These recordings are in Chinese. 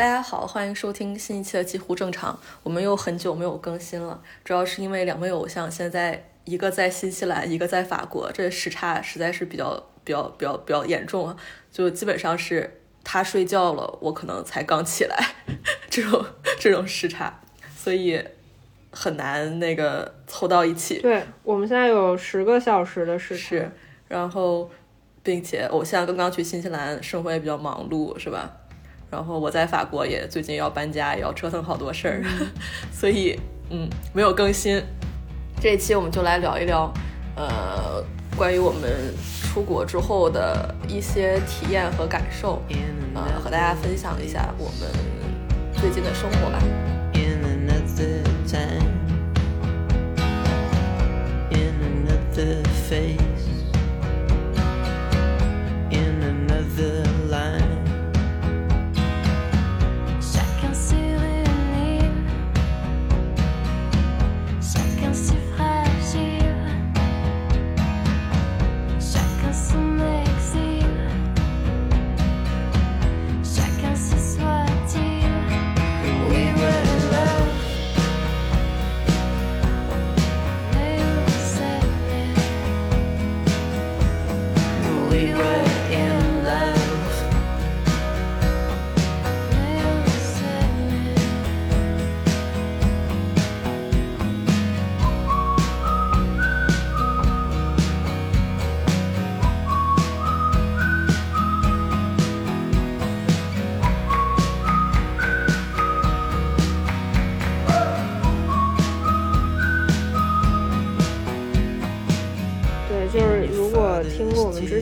大家好，欢迎收听新一期的几乎正常。我们又很久没有更新了，主要是因为两位偶像现在一个在新西兰，一个在法国，这时差实在是比较比较比较比较严重啊。就基本上是他睡觉了，我可能才刚起来，这种这种时差，所以很难那个凑到一起。对我们现在有十个小时的时差，然后并且偶像刚刚去新西兰，生活也比较忙碌，是吧？然后我在法国也最近要搬家，也要折腾好多事儿，所以嗯没有更新。这一期我们就来聊一聊，呃，关于我们出国之后的一些体验和感受，呃，和大家分享一下我们最近的生活吧。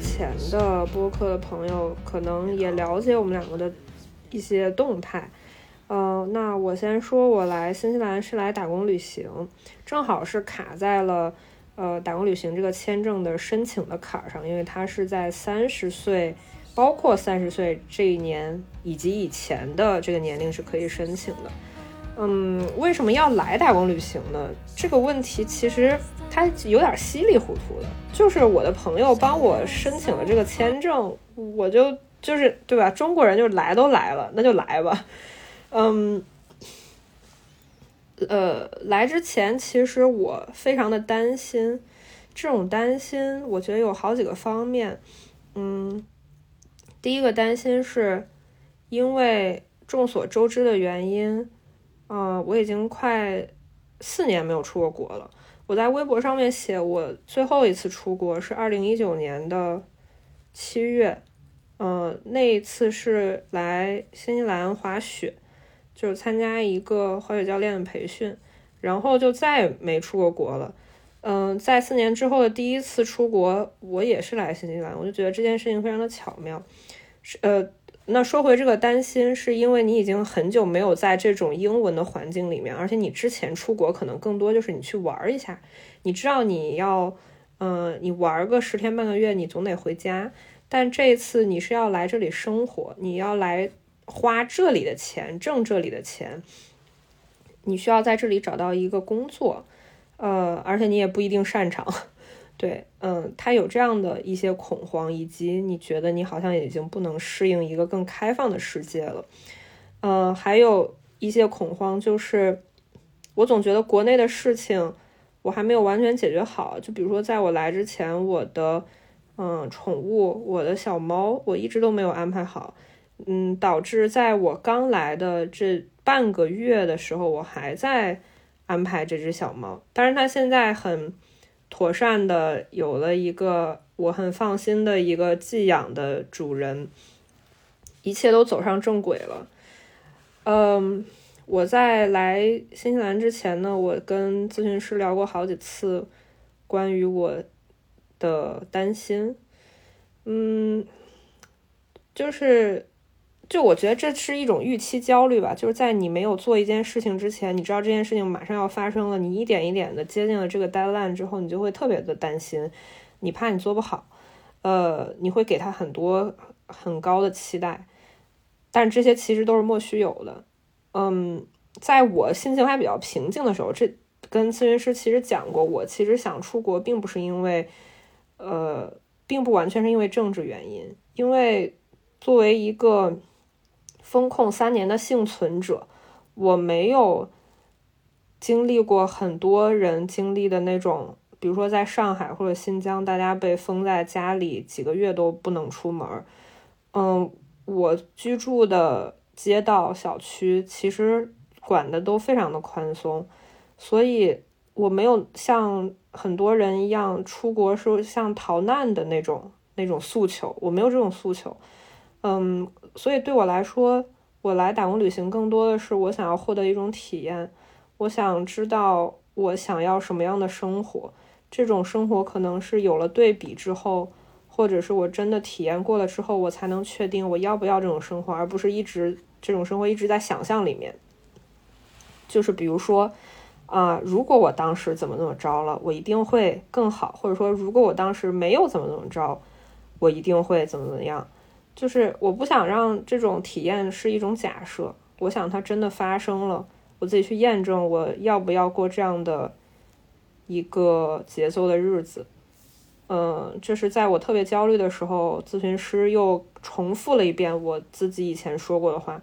前的播客的朋友可能也了解我们两个的一些动态，呃，那我先说，我来新西兰是来打工旅行，正好是卡在了呃打工旅行这个签证的申请的坎儿上，因为它是在三十岁，包括三十岁这一年以及以前的这个年龄是可以申请的。嗯，为什么要来打工旅行呢？这个问题其实他有点稀里糊涂的，就是我的朋友帮我申请了这个签证，我就就是对吧？中国人就来都来了，那就来吧。嗯，呃，来之前其实我非常的担心，这种担心我觉得有好几个方面。嗯，第一个担心是因为众所周知的原因。呃，我已经快四年没有出过国了。我在微博上面写，我最后一次出国是二零一九年的七月，嗯，那一次是来新西兰滑雪，就是参加一个滑雪教练的培训，然后就再也没出过国了。嗯，在四年之后的第一次出国，我也是来新西兰，我就觉得这件事情非常的巧妙，是呃。那说回这个担心，是因为你已经很久没有在这种英文的环境里面，而且你之前出国可能更多就是你去玩一下，你知道你要，嗯，你玩个十天半个月，你总得回家。但这次你是要来这里生活，你要来花这里的钱，挣这里的钱，你需要在这里找到一个工作，呃，而且你也不一定擅长。对，嗯，他有这样的一些恐慌，以及你觉得你好像已经不能适应一个更开放的世界了，嗯，还有一些恐慌，就是我总觉得国内的事情我还没有完全解决好，就比如说在我来之前，我的嗯宠物，我的小猫，我一直都没有安排好，嗯，导致在我刚来的这半个月的时候，我还在安排这只小猫，但是它现在很。妥善的有了一个我很放心的一个寄养的主人，一切都走上正轨了。嗯，我在来新西兰之前呢，我跟咨询师聊过好几次关于我的担心。嗯，就是。就我觉得这是一种预期焦虑吧，就是在你没有做一件事情之前，你知道这件事情马上要发生了，你一点一点的接近了这个 deadline 之后，你就会特别的担心，你怕你做不好，呃，你会给他很多很高的期待，但这些其实都是莫须有的。嗯，在我心情还比较平静的时候，这跟咨询师其实讲过，我其实想出国并不是因为，呃，并不完全是因为政治原因，因为作为一个。风控三年的幸存者，我没有经历过很多人经历的那种，比如说在上海或者新疆，大家被封在家里几个月都不能出门。嗯，我居住的街道小区其实管的都非常的宽松，所以我没有像很多人一样出国是像逃难的那种那种诉求，我没有这种诉求。嗯。所以对我来说，我来打工旅行更多的是我想要获得一种体验，我想知道我想要什么样的生活。这种生活可能是有了对比之后，或者是我真的体验过了之后，我才能确定我要不要这种生活，而不是一直这种生活一直在想象里面。就是比如说，啊，如果我当时怎么怎么着了，我一定会更好；或者说，如果我当时没有怎么怎么着，我一定会怎么怎么样。就是我不想让这种体验是一种假设，我想它真的发生了，我自己去验证我要不要过这样的一个节奏的日子。嗯，这是在我特别焦虑的时候，咨询师又重复了一遍我自己以前说过的话。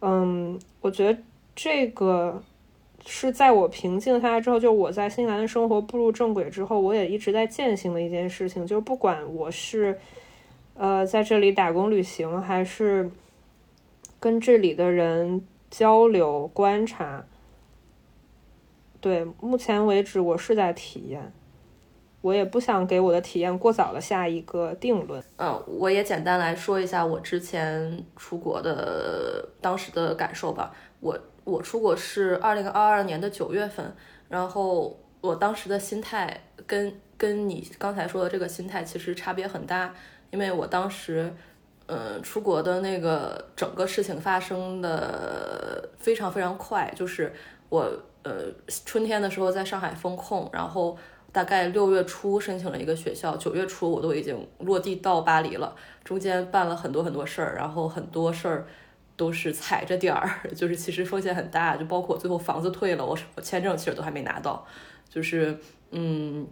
嗯，我觉得这个是在我平静下来之后，就我在新西兰的生活步入正轨之后，我也一直在践行的一件事情，就是不管我是。呃，在这里打工旅行，还是跟这里的人交流观察。对，目前为止我是在体验，我也不想给我的体验过早的下一个定论。嗯，我也简单来说一下我之前出国的当时的感受吧。我我出国是二零二二年的九月份，然后我当时的心态跟跟你刚才说的这个心态其实差别很大。因为我当时，嗯，出国的那个整个事情发生的非常非常快，就是我呃春天的时候在上海封控，然后大概六月初申请了一个学校，九月初我都已经落地到巴黎了，中间办了很多很多事儿，然后很多事儿都是踩着点儿，就是其实风险很大，就包括最后房子退了，我我签证其实都还没拿到，就是嗯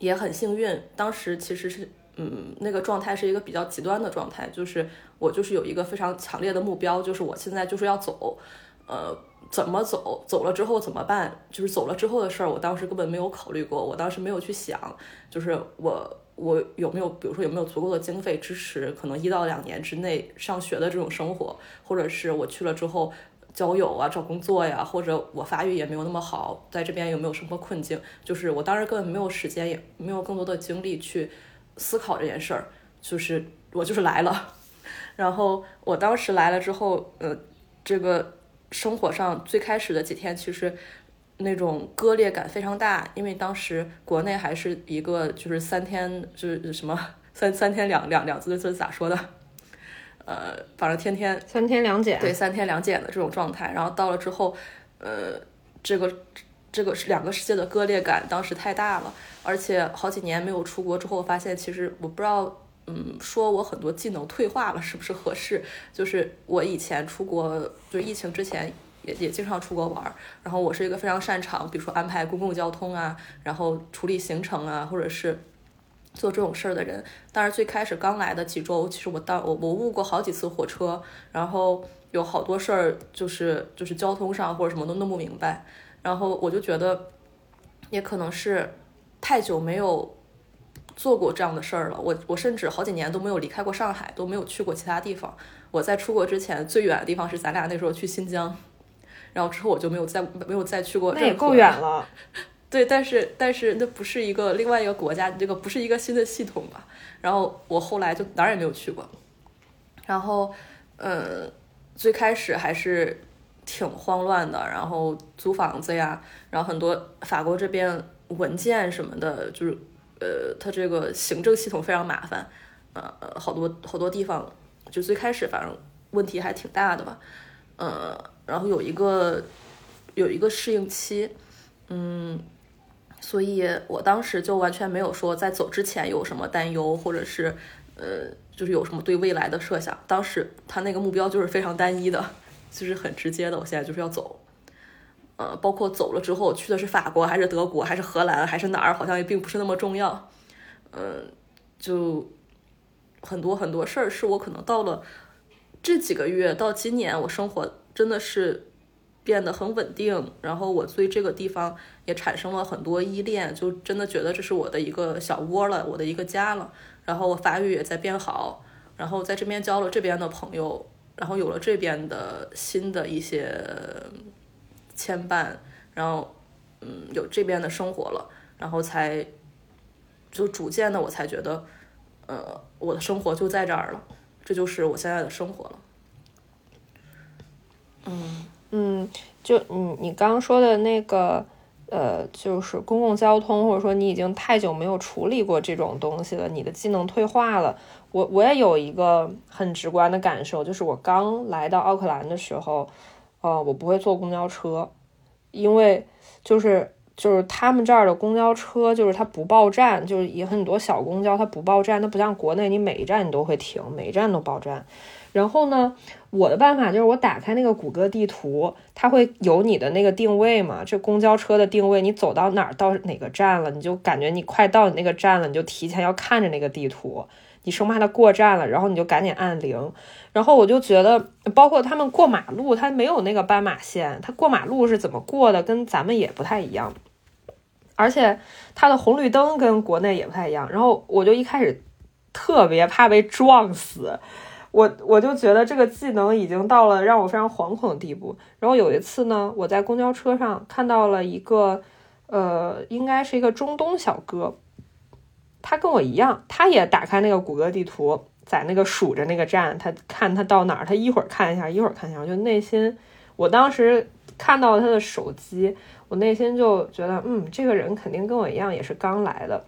也很幸运，当时其实是。嗯，那个状态是一个比较极端的状态，就是我就是有一个非常强烈的目标，就是我现在就是要走，呃，怎么走，走了之后怎么办？就是走了之后的事儿，我当时根本没有考虑过，我当时没有去想，就是我我有没有，比如说有没有足够的经费支持，可能一到两年之内上学的这种生活，或者是我去了之后交友啊、找工作呀，或者我发育也没有那么好，在这边有没有生活困境？就是我当时根本没有时间，也没有更多的精力去。思考这件事儿，就是我就是来了，然后我当时来了之后，呃，这个生活上最开始的几天，其实那种割裂感非常大，因为当时国内还是一个就是三天就是什么三三天两两两字字咋说的，呃，反正天天三天两检，对三天两检的这种状态，然后到了之后，呃，这个。这个是两个世界的割裂感，当时太大了，而且好几年没有出国之后，发现其实我不知道，嗯，说我很多技能退化了是不是合适？就是我以前出国，就疫情之前也也经常出国玩儿，然后我是一个非常擅长，比如说安排公共交通啊，然后处理行程啊，或者是做这种事儿的人。但是最开始刚来的几周，其实我当我我误过好几次火车，然后有好多事儿就是就是交通上或者什么都弄不明白。然后我就觉得，也可能是太久没有做过这样的事儿了。我我甚至好几年都没有离开过上海，都没有去过其他地方。我在出国之前最远的地方是咱俩那时候去新疆，然后之后我就没有再没有再去过。那也够远了。对，但是但是那不是一个另外一个国家，这个不是一个新的系统吧？然后我后来就哪儿也没有去过。然后，嗯，最开始还是。挺慌乱的，然后租房子呀，然后很多法国这边文件什么的，就是呃，它这个行政系统非常麻烦，呃，好多好多地方，就最开始反正问题还挺大的吧，呃，然后有一个有一个适应期，嗯，所以我当时就完全没有说在走之前有什么担忧，或者是呃，就是有什么对未来的设想，当时他那个目标就是非常单一的。就是很直接的，我现在就是要走，呃，包括走了之后去的是法国还是德国还是荷兰还是哪儿，好像也并不是那么重要，嗯，就很多很多事儿是我可能到了这几个月到今年，我生活真的是变得很稳定，然后我对这个地方也产生了很多依恋，就真的觉得这是我的一个小窝了，我的一个家了。然后我法语也在变好，然后在这边交了这边的朋友，然后有了这边的新的一些牵绊，然后嗯，有这边的生活了，然后才就逐渐的我才觉得，呃，我的生活就在这儿了。这就是我现在的生活了。嗯嗯，就你你刚刚说的那个，呃，就是公共交通，或者说你已经太久没有处理过这种东西了，你的技能退化了。我我也有一个很直观的感受，就是我刚来到奥克兰的时候，呃，我不会坐公交车，因为就是。就是他们这儿的公交车，就是它不报站，就是也很多小公交它不报站，它不像国内你每一站你都会停，每一站都报站。然后呢，我的办法就是我打开那个谷歌地图，它会有你的那个定位嘛，这公交车的定位，你走到哪儿到哪个站了，你就感觉你快到你那个站了，你就提前要看着那个地图。你生怕它过站了，然后你就赶紧按铃。然后我就觉得，包括他们过马路，他没有那个斑马线，他过马路是怎么过的，跟咱们也不太一样。而且它的红绿灯跟国内也不太一样。然后我就一开始特别怕被撞死，我我就觉得这个技能已经到了让我非常惶恐的地步。然后有一次呢，我在公交车上看到了一个，呃，应该是一个中东小哥。他跟我一样，他也打开那个谷歌地图，在那个数着那个站，他看他到哪儿，他一会儿看一下，一会儿看一下，我就内心，我当时看到他的手机，我内心就觉得，嗯，这个人肯定跟我一样，也是刚来的。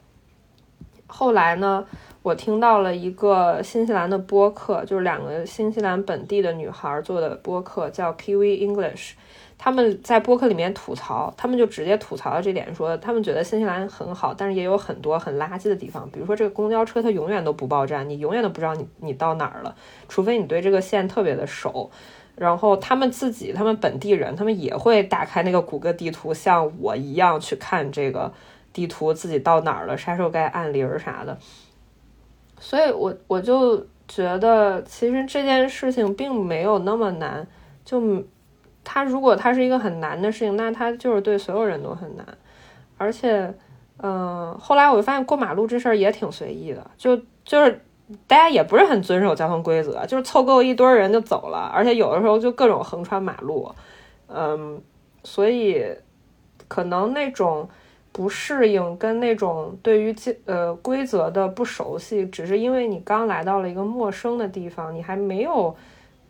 后来呢，我听到了一个新西兰的播客，就是两个新西兰本地的女孩做的播客，叫 Kiwi English。他们在播客里面吐槽，他们就直接吐槽了这点，说他们觉得新西兰很好，但是也有很多很垃圾的地方，比如说这个公交车它永远都不报站，你永远都不知道你你到哪儿了，除非你对这个线特别的熟。然后他们自己，他们本地人，他们也会打开那个谷歌地图，像我一样去看这个地图，自己到哪儿了，啥时候该按铃儿啥的。所以我我就觉得，其实这件事情并没有那么难，就。他如果他是一个很难的事情，那他就是对所有人都很难。而且，嗯，后来我就发现过马路这事儿也挺随意的，就就是大家也不是很遵守交通规则，就是凑够一堆人就走了。而且有的时候就各种横穿马路，嗯，所以可能那种不适应跟那种对于呃规则的不熟悉，只是因为你刚来到了一个陌生的地方，你还没有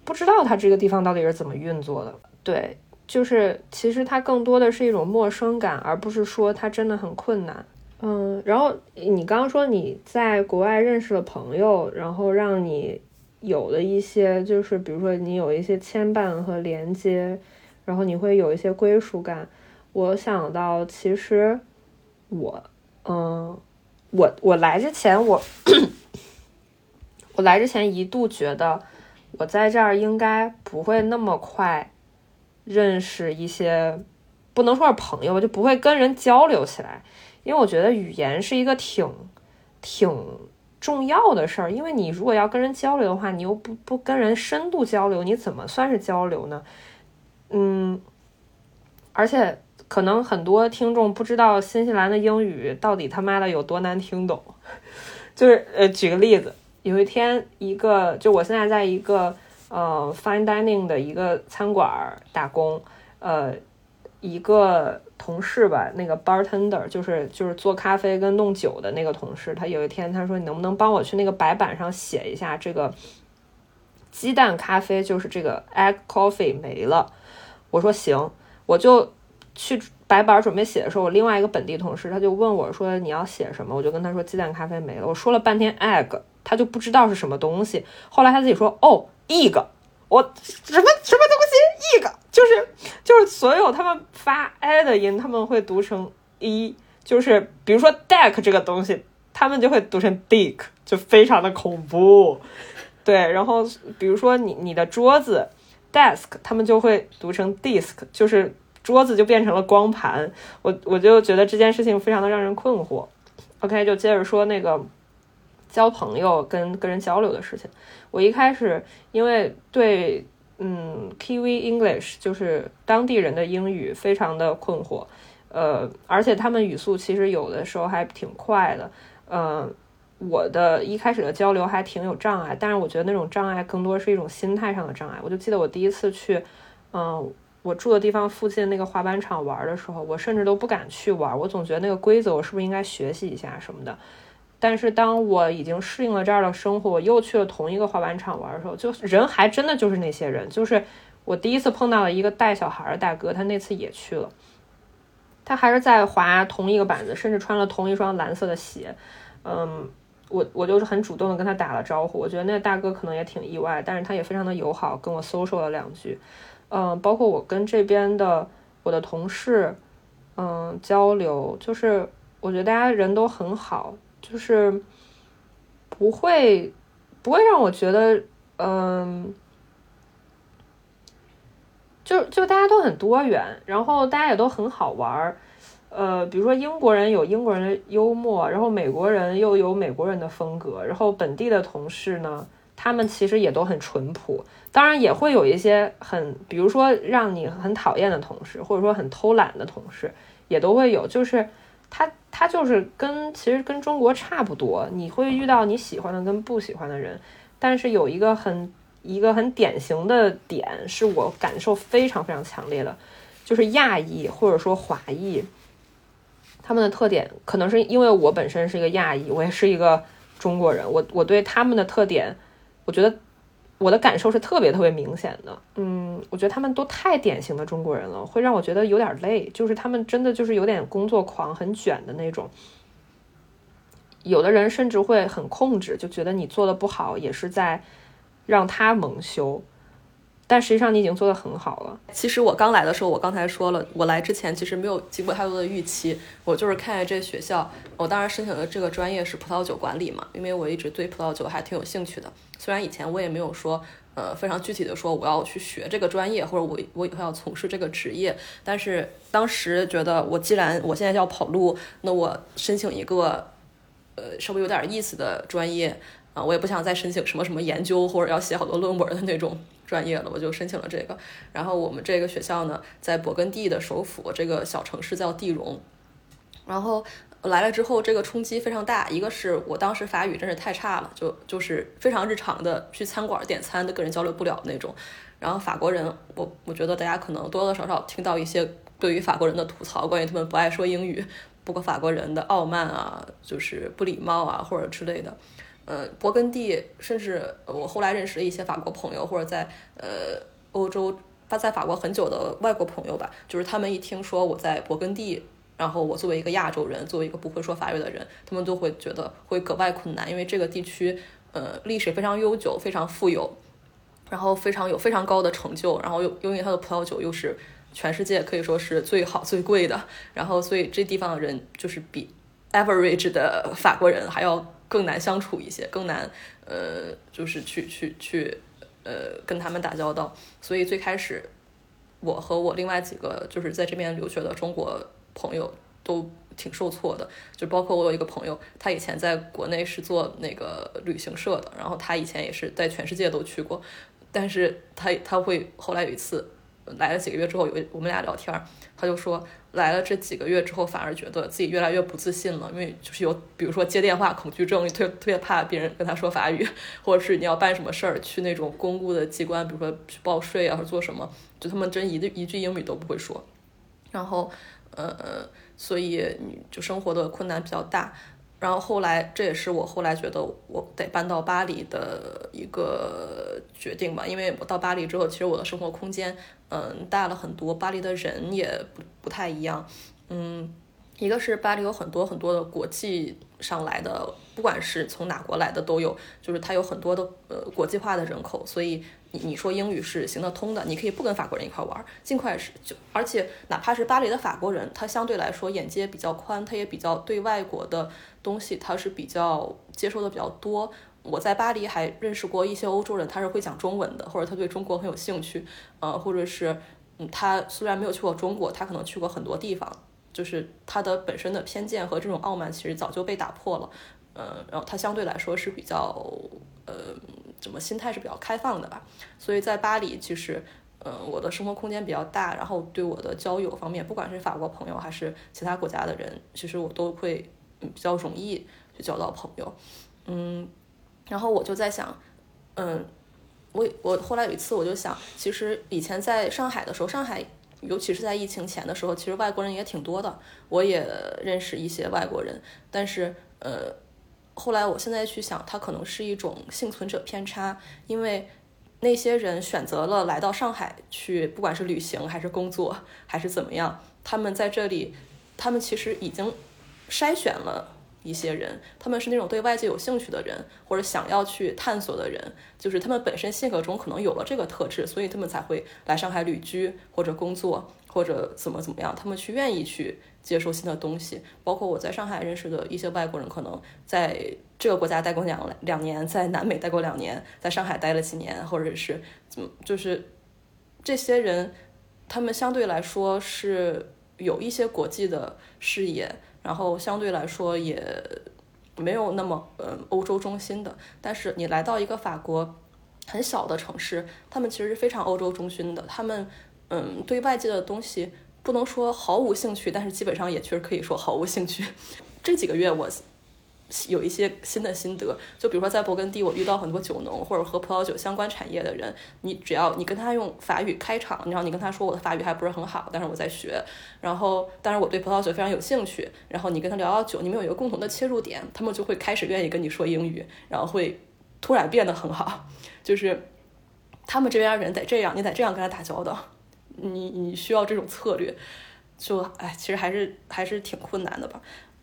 不知道它这个地方到底是怎么运作的。对，就是其实它更多的是一种陌生感，而不是说它真的很困难。嗯，然后你刚刚说你在国外认识了朋友，然后让你有了一些，就是比如说你有一些牵绊和连接，然后你会有一些归属感。我想到，其实我，嗯，我我来之前，我 我来之前一度觉得我在这儿应该不会那么快。认识一些不能说是朋友，就不会跟人交流起来，因为我觉得语言是一个挺挺重要的事儿。因为你如果要跟人交流的话，你又不不跟人深度交流，你怎么算是交流呢？嗯，而且可能很多听众不知道新西兰的英语到底他妈的有多难听懂。就是呃，举个例子，有一天一个，就我现在在一个。呃，fine dining 的一个餐馆打工，呃，一个同事吧，那个 bartender 就是就是做咖啡跟弄酒的那个同事，他有一天他说你能不能帮我去那个白板上写一下这个鸡蛋咖啡，就是这个 egg coffee 没了。我说行，我就去白板准备写的时候，我另外一个本地同事他就问我说你要写什么，我就跟他说鸡蛋咖啡没了。我说了半天 egg，他就不知道是什么东西。后来他自己说哦。，egg，，我什么什么东西？egg 就是就是所有他们发 i 的音，他们会读成 e，就是比如说 deck 这个东西，他们就会读成 dick，就非常的恐怖。对，然后比如说你你的桌子 desk，他们就会读成 disk，就是桌子就变成了光盘。我我就觉得这件事情非常的让人困惑。OK，就接着说那个交朋友跟跟人交流的事情。我一开始因为对嗯 Kiwi English 就是当地人的英语非常的困惑，呃，而且他们语速其实有的时候还挺快的，嗯。我的一开始的交流还挺有障碍，但是我觉得那种障碍更多是一种心态上的障碍。我就记得我第一次去，嗯，我住的地方附近那个滑板场玩的时候，我甚至都不敢去玩，我总觉得那个规则我是不是应该学习一下什么的。但是当我已经适应了这儿的生活，我又去了同一个滑板场玩的时候，就人还真的就是那些人，就是我第一次碰到了一个带小孩的大哥，他那次也去了，他还是在滑同一个板子，甚至穿了同一双蓝色的鞋，嗯。我我就是很主动的跟他打了招呼，我觉得那个大哥可能也挺意外，但是他也非常的友好，跟我 sos 了两句，嗯，包括我跟这边的我的同事，嗯，交流，就是我觉得大家人都很好，就是不会不会让我觉得，嗯，就就大家都很多元，然后大家也都很好玩儿。呃，比如说英国人有英国人的幽默，然后美国人又有美国人的风格，然后本地的同事呢，他们其实也都很淳朴。当然也会有一些很，比如说让你很讨厌的同事，或者说很偷懒的同事，也都会有。就是他他就是跟其实跟中国差不多，你会遇到你喜欢的跟不喜欢的人，但是有一个很一个很典型的点，是我感受非常非常强烈的，就是亚裔或者说华裔。他们的特点可能是因为我本身是一个亚裔，我也是一个中国人，我我对他们的特点，我觉得我的感受是特别特别明显的。嗯，我觉得他们都太典型的中国人了，会让我觉得有点累。就是他们真的就是有点工作狂，很卷的那种。有的人甚至会很控制，就觉得你做的不好也是在让他蒙羞。但实际上你已经做得很好了。其实我刚来的时候，我刚才说了，我来之前其实没有经过太多的预期，我就是看见这学校，我当然申请的这个专业是葡萄酒管理嘛，因为我一直对葡萄酒还挺有兴趣的。虽然以前我也没有说，呃，非常具体的说我要去学这个专业，或者我我以后要从事这个职业，但是当时觉得，我既然我现在要跑路，那我申请一个，呃，稍微有点意思的专业啊，我也不想再申请什么什么研究或者要写好多论文的那种。专业了，我就申请了这个。然后我们这个学校呢，在勃艮第的首府这个小城市叫蒂荣。然后来了之后，这个冲击非常大。一个是我当时法语真是太差了，就就是非常日常的去餐馆点餐的跟人交流不了那种。然后法国人，我我觉得大家可能多多少少听到一些对于法国人的吐槽，关于他们不爱说英语，不过法国人的傲慢啊，就是不礼貌啊，或者之类的。呃，勃艮第，甚至我后来认识了一些法国朋友，或者在呃欧洲他在法国很久的外国朋友吧，就是他们一听说我在勃艮第，然后我作为一个亚洲人，作为一个不会说法语的人，他们都会觉得会格外困难，因为这个地区呃历史非常悠久，非常富有，然后非常有非常高的成就，然后又因为它的葡萄酒又是全世界可以说是最好最贵的，然后所以这地方的人就是比 average 的法国人还要。更难相处一些，更难，呃，就是去去去，呃，跟他们打交道。所以最开始，我和我另外几个就是在这边留学的中国朋友都挺受挫的。就包括我有一个朋友，他以前在国内是做那个旅行社的，然后他以前也是在全世界都去过，但是他他会后来有一次来了几个月之后，有我们俩聊天，他就说。来了这几个月之后，反而觉得自己越来越不自信了，因为就是有，比如说接电话恐惧症，特特别怕别人跟他说法语，或者是你要办什么事儿，去那种公务的机关，比如说去报税啊，或者做什么，就他们真一一句英语都不会说，然后，呃，所以你就生活的困难比较大。然后后来，这也是我后来觉得我得搬到巴黎的一个决定吧，因为我到巴黎之后，其实我的生活空间，嗯，大了很多，巴黎的人也不不太一样，嗯，一个是巴黎有很多很多的国际上来的，不管是从哪国来的都有，就是它有很多的呃国际化的人口，所以。你你说英语是行得通的，你可以不跟法国人一块玩，尽快是就，而且哪怕是巴黎的法国人，他相对来说眼界比较宽，他也比较对外国的东西他是比较接受的比较多。我在巴黎还认识过一些欧洲人，他是会讲中文的，或者他对中国很有兴趣，呃，或者是嗯，他虽然没有去过中国，他可能去过很多地方，就是他的本身的偏见和这种傲慢其实早就被打破了。嗯，然后他相对来说是比较呃，怎么心态是比较开放的吧。所以在巴黎，其实嗯，我的生活空间比较大，然后对我的交友方面，不管是法国朋友还是其他国家的人，其实我都会比较容易去交到朋友。嗯，然后我就在想，嗯。我我后来有一次我就想，其实以前在上海的时候，上海尤其是在疫情前的时候，其实外国人也挺多的，我也认识一些外国人。但是呃，后来我现在去想，它可能是一种幸存者偏差，因为那些人选择了来到上海去，不管是旅行还是工作还是怎么样，他们在这里，他们其实已经筛选了。一些人，他们是那种对外界有兴趣的人，或者想要去探索的人，就是他们本身性格中可能有了这个特质，所以他们才会来上海旅居或者工作或者怎么怎么样，他们去愿意去接受新的东西。包括我在上海认识的一些外国人，可能在这个国家待过两两年，在南美待过两年，在上海待了几年，或者是怎么，就是这些人，他们相对来说是有一些国际的视野。然后相对来说也没有那么嗯欧洲中心的，但是你来到一个法国很小的城市，他们其实是非常欧洲中心的。他们嗯对外界的东西不能说毫无兴趣，但是基本上也确实可以说毫无兴趣。这几个月我。有一些新的心得，就比如说在勃艮第，我遇到很多酒农或者和葡萄酒相关产业的人，你只要你跟他用法语开场，然后你跟他说我的法语还不是很好，但是我在学，然后但是我对葡萄酒非常有兴趣，然后你跟他聊聊酒，你们有一个共同的切入点，他们就会开始愿意跟你说英语，然后会突然变得很好，就是他们这边人得这样，你得这样跟他打交道，你你需要这种策略，就哎，其实还是还是挺困难的吧，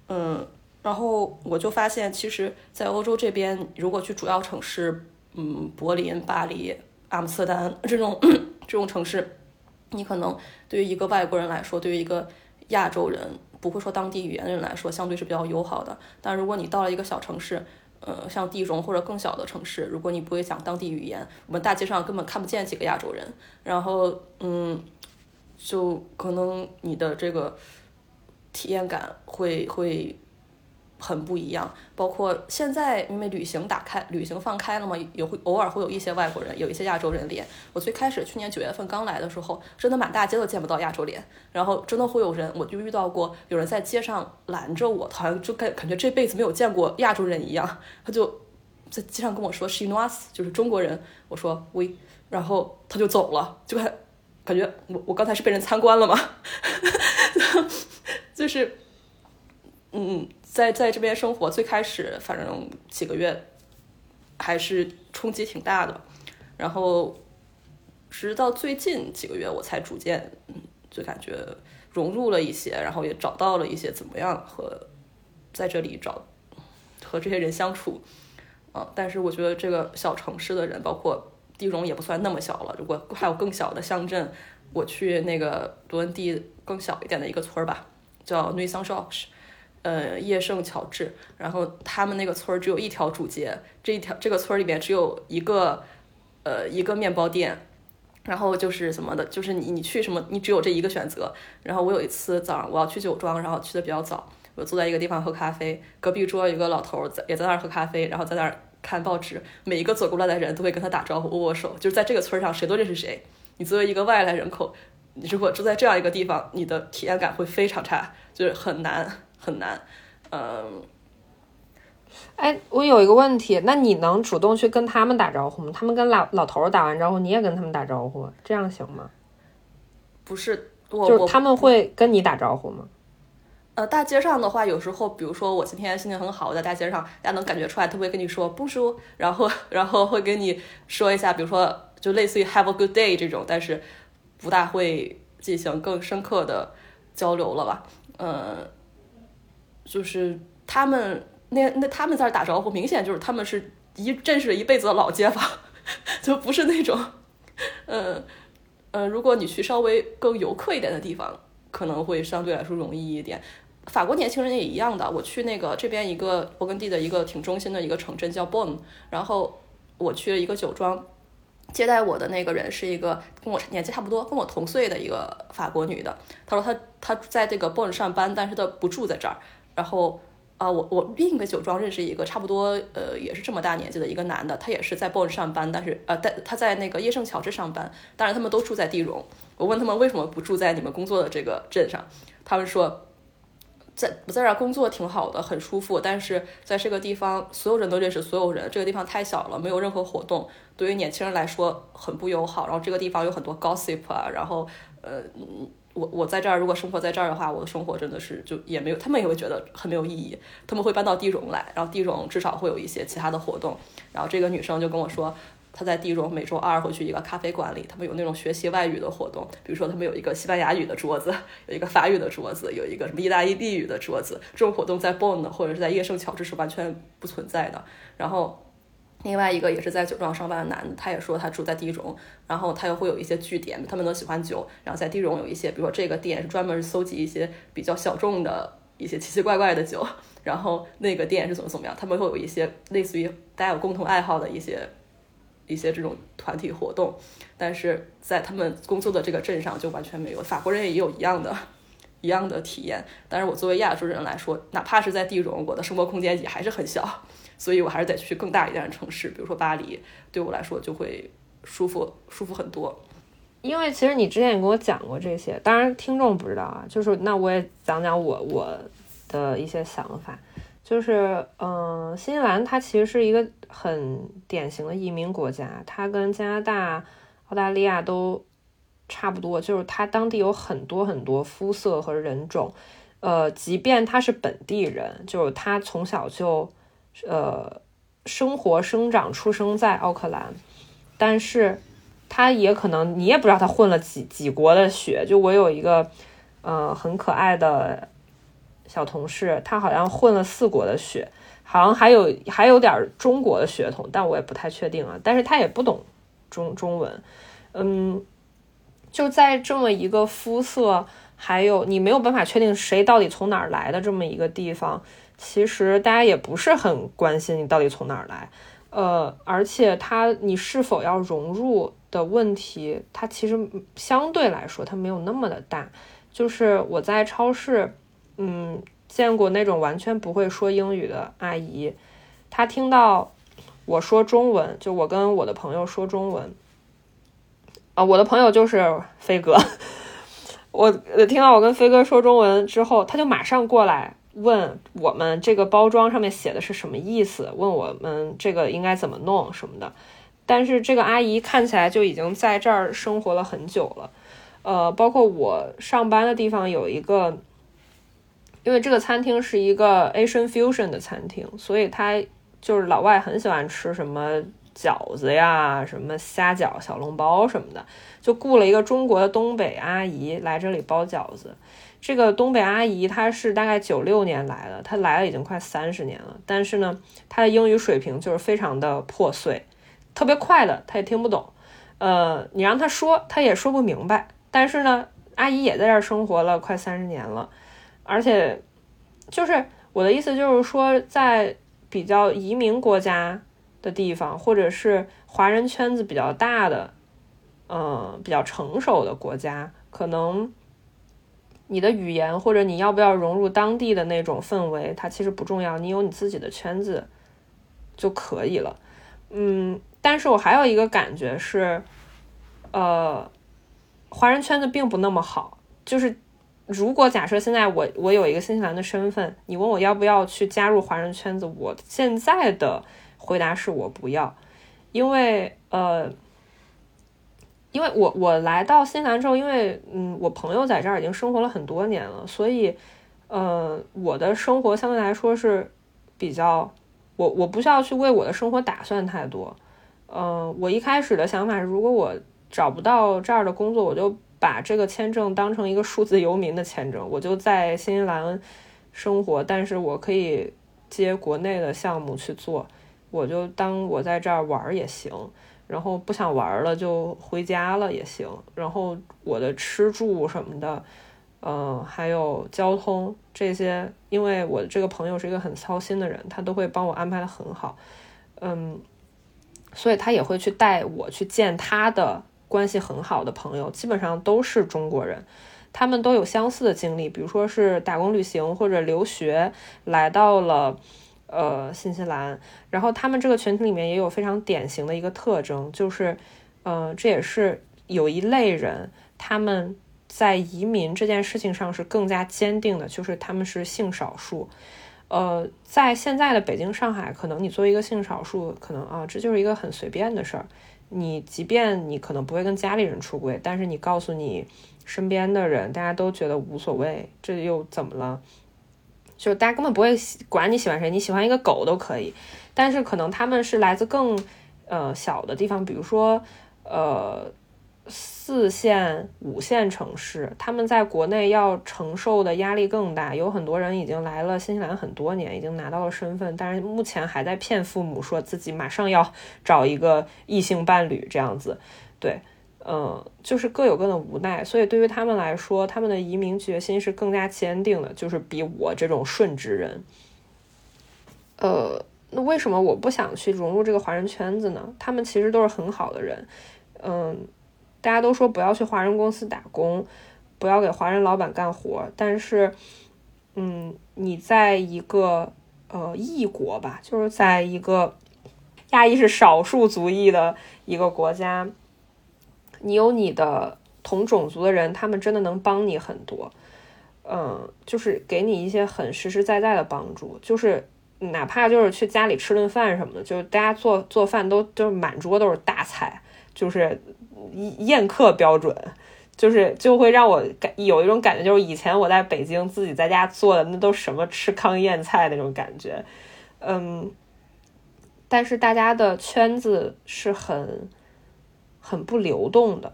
嗯。然后我就发现，其实，在欧洲这边，如果去主要城市，嗯，柏林、巴黎、阿姆斯特丹这种 这种城市，你可能对于一个外国人来说，对于一个亚洲人不会说当地语言的人来说，相对是比较友好的。但如果你到了一个小城市，呃，像地中或者更小的城市，如果你不会讲当地语言，我们大街上根本看不见几个亚洲人。然后，嗯，就可能你的这个体验感会会。很不一样，包括现在因为旅行打开，旅行放开了嘛，也会偶尔会有一些外国人，有一些亚洲人脸。我最开始去年九月份刚来的时候，真的满大街都见不到亚洲脸，然后真的会有人，我就遇到过有人在街上拦着我，好像就感感觉这辈子没有见过亚洲人一样，他就在街上跟我说 “she knows”，就是中国人，我说 “we”，然后他就走了，就感感觉我我刚才是被人参观了吗？就是嗯嗯。在在这边生活，最开始反正几个月还是冲击挺大的，然后直到最近几个月，我才逐渐就感觉融入了一些，然后也找到了一些怎么样和在这里找和这些人相处啊。但是我觉得这个小城市的人，包括地荣也不算那么小了，如果还有更小的乡镇，我去那个多恩地更小一点的一个村儿吧，叫 n u i s a n o c h 呃，叶圣乔治，然后他们那个村儿只有一条主街，这一条这个村儿里面只有一个，呃，一个面包店，然后就是什么的，就是你你去什么，你只有这一个选择。然后我有一次早上我要去酒庄，然后去的比较早，我坐在一个地方喝咖啡，隔壁桌有一个老头在也在那儿喝咖啡，然后在那儿看报纸，每一个走过来的人都会跟他打招呼握握手，就是在这个村上谁都认识谁。你作为一个外来人口，你如果住在这样一个地方，你的体验感会非常差，就是很难。很难，嗯，哎，我有一个问题，那你能主动去跟他们打招呼吗？他们跟老老头打完招呼，你也跟他们打招呼，这样行吗？不是，就是他们会跟你打招呼吗？呃，大街上的话，有时候，比如说我今天心情很好，我在大街上，大家能感觉出来，他会跟你说不说，然后，然后会跟你说一下，比如说，就类似于 have a good day 这种，但是不大会进行更深刻的交流了吧？嗯。就是他们那那他们在打招呼，明显就是他们是一认识了一辈子的老街坊，就不是那种，嗯嗯，如果你去稍微更游客一点的地方，可能会相对来说容易一点。法国年轻人也一样的，我去那个这边一个勃艮第的一个挺中心的一个城镇叫 Bon，然后我去了一个酒庄，接待我的那个人是一个跟我年纪差不多、跟我同岁的一个法国女的，她说她她在这个 Bon 上班，但是她不住在这儿。然后，啊，我我另一个酒庄认识一个差不多呃也是这么大年纪的一个男的，他也是在 Bond 上班，但是呃在他在那个叶圣乔治上班，当然他们都住在地荣。我问他们为什么不住在你们工作的这个镇上，他们说在不在这儿工作挺好的，很舒服，但是在这个地方所有人都认识所有人，这个地方太小了，没有任何活动，对于年轻人来说很不友好。然后这个地方有很多 gossip 啊，然后呃。我我在这儿，如果生活在这儿的话，我的生活真的是就也没有，他们也会觉得很没有意义。他们会搬到地荣来，然后地荣至少会有一些其他的活动。然后这个女生就跟我说，她在地荣每周二会去一个咖啡馆里，他们有那种学习外语的活动，比如说他们有一个西班牙语的桌子，有一个法语的桌子，有一个什么意大利语的桌子。这种活动在 Bond 或者是在叶圣乔治是完全不存在的。然后。另外一个也是在酒庄上班的男的，他也说他住在地荣，然后他又会有一些据点，他们都喜欢酒，然后在地荣有一些，比如说这个店是专门搜集一些比较小众的一些奇奇怪怪的酒，然后那个店是怎么怎么样，他们会有一些类似于大家有共同爱好的一些一些这种团体活动，但是在他们工作的这个镇上就完全没有，法国人也有一样的一样的体验，但是我作为亚洲人来说，哪怕是在地荣，我的生活空间也还是很小。所以我还是得去更大一点的城市，比如说巴黎，对我来说就会舒服舒服很多。因为其实你之前也跟我讲过这些，当然听众不知道啊，就是那我也讲讲我我的一些想法。就是嗯，新西兰它其实是一个很典型的移民国家，它跟加拿大、澳大利亚都差不多，就是它当地有很多很多肤色和人种。呃，即便他是本地人，就是他从小就。呃，生活、生长、出生在奥克兰，但是他也可能，你也不知道他混了几几国的血。就我有一个，呃，很可爱的小同事，他好像混了四国的血，好像还有还有点中国的血统，但我也不太确定啊。但是他也不懂中中文，嗯，就在这么一个肤色，还有你没有办法确定谁到底从哪儿来的这么一个地方。其实大家也不是很关心你到底从哪儿来，呃，而且他你是否要融入的问题，它其实相对来说它没有那么的大。就是我在超市，嗯，见过那种完全不会说英语的阿姨，她听到我说中文，就我跟我的朋友说中文，啊，我的朋友就是飞哥，我听到我跟飞哥说中文之后，他就马上过来。问我们这个包装上面写的是什么意思？问我们这个应该怎么弄什么的。但是这个阿姨看起来就已经在这儿生活了很久了。呃，包括我上班的地方有一个，因为这个餐厅是一个 Asian fusion 的餐厅，所以他就是老外很喜欢吃什么饺子呀、什么虾饺、小笼包什么的，就雇了一个中国的东北阿姨来这里包饺子。这个东北阿姨，她是大概九六年来的，她来了已经快三十年了。但是呢，她的英语水平就是非常的破碎，特别快的她也听不懂。呃，你让她说，她也说不明白。但是呢，阿姨也在这儿生活了快三十年了，而且就是我的意思就是说，在比较移民国家的地方，或者是华人圈子比较大的，嗯，比较成熟的国家，可能。你的语言或者你要不要融入当地的那种氛围，它其实不重要，你有你自己的圈子就可以了。嗯，但是我还有一个感觉是，呃，华人圈子并不那么好。就是如果假设现在我我有一个新西兰的身份，你问我要不要去加入华人圈子，我现在的回答是我不要，因为呃。因为我我来到新西兰之后，因为嗯，我朋友在这儿已经生活了很多年了，所以，呃，我的生活相对来说是比较，我我不需要去为我的生活打算太多。嗯，我一开始的想法是，如果我找不到这儿的工作，我就把这个签证当成一个数字游民的签证，我就在新西兰生活，但是我可以接国内的项目去做，我就当我在这儿玩也行。然后不想玩了就回家了也行。然后我的吃住什么的，嗯，还有交通这些，因为我这个朋友是一个很操心的人，他都会帮我安排的很好，嗯，所以他也会去带我去见他的关系很好的朋友，基本上都是中国人。他们都有相似的经历，比如说是打工旅行或者留学来到了呃新西兰，然后他们这个群体里面也有非常典型的一个特征，就是呃这也是有一类人他们在移民这件事情上是更加坚定的，就是他们是性少数。呃，在现在的北京、上海，可能你作为一个性少数，可能啊，这就是一个很随便的事儿。你即便你可能不会跟家里人出轨，但是你告诉你身边的人，大家都觉得无所谓，这又怎么了？就大家根本不会管你喜欢谁，你喜欢一个狗都可以。但是可能他们是来自更呃小的地方，比如说呃。四线、五线城市，他们在国内要承受的压力更大。有很多人已经来了新西兰很多年，已经拿到了身份，但是目前还在骗父母，说自己马上要找一个异性伴侣这样子。对，嗯，就是各有各的无奈。所以对于他们来说，他们的移民决心是更加坚定的，就是比我这种顺直人。呃，那为什么我不想去融入这个华人圈子呢？他们其实都是很好的人，嗯。大家都说不要去华人公司打工，不要给华人老板干活。但是，嗯，你在一个呃异国吧，就是在一个亚裔是少数族裔的一个国家，你有你的同种族的人，他们真的能帮你很多。嗯，就是给你一些很实实在在的帮助，就是哪怕就是去家里吃顿饭什么的，就是大家做做饭都就是满桌都是大菜，就是。宴客标准，就是就会让我感有一种感觉，就是以前我在北京自己在家做的那都什么吃糠咽菜那种感觉，嗯，但是大家的圈子是很很不流动的，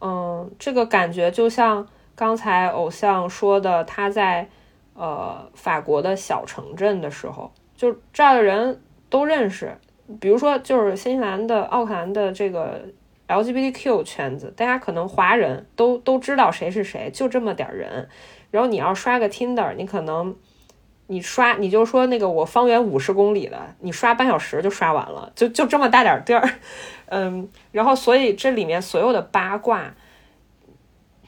嗯，这个感觉就像刚才偶像说的，他在呃法国的小城镇的时候，就这儿的人都认识，比如说就是新西兰的奥克兰的这个。LGBTQ 圈子，大家可能华人都都知道谁是谁，就这么点人。然后你要刷个 Tinder，你可能你刷你就说那个我方圆五十公里的，你刷半小时就刷完了，就就这么大点地儿。嗯，然后所以这里面所有的八卦，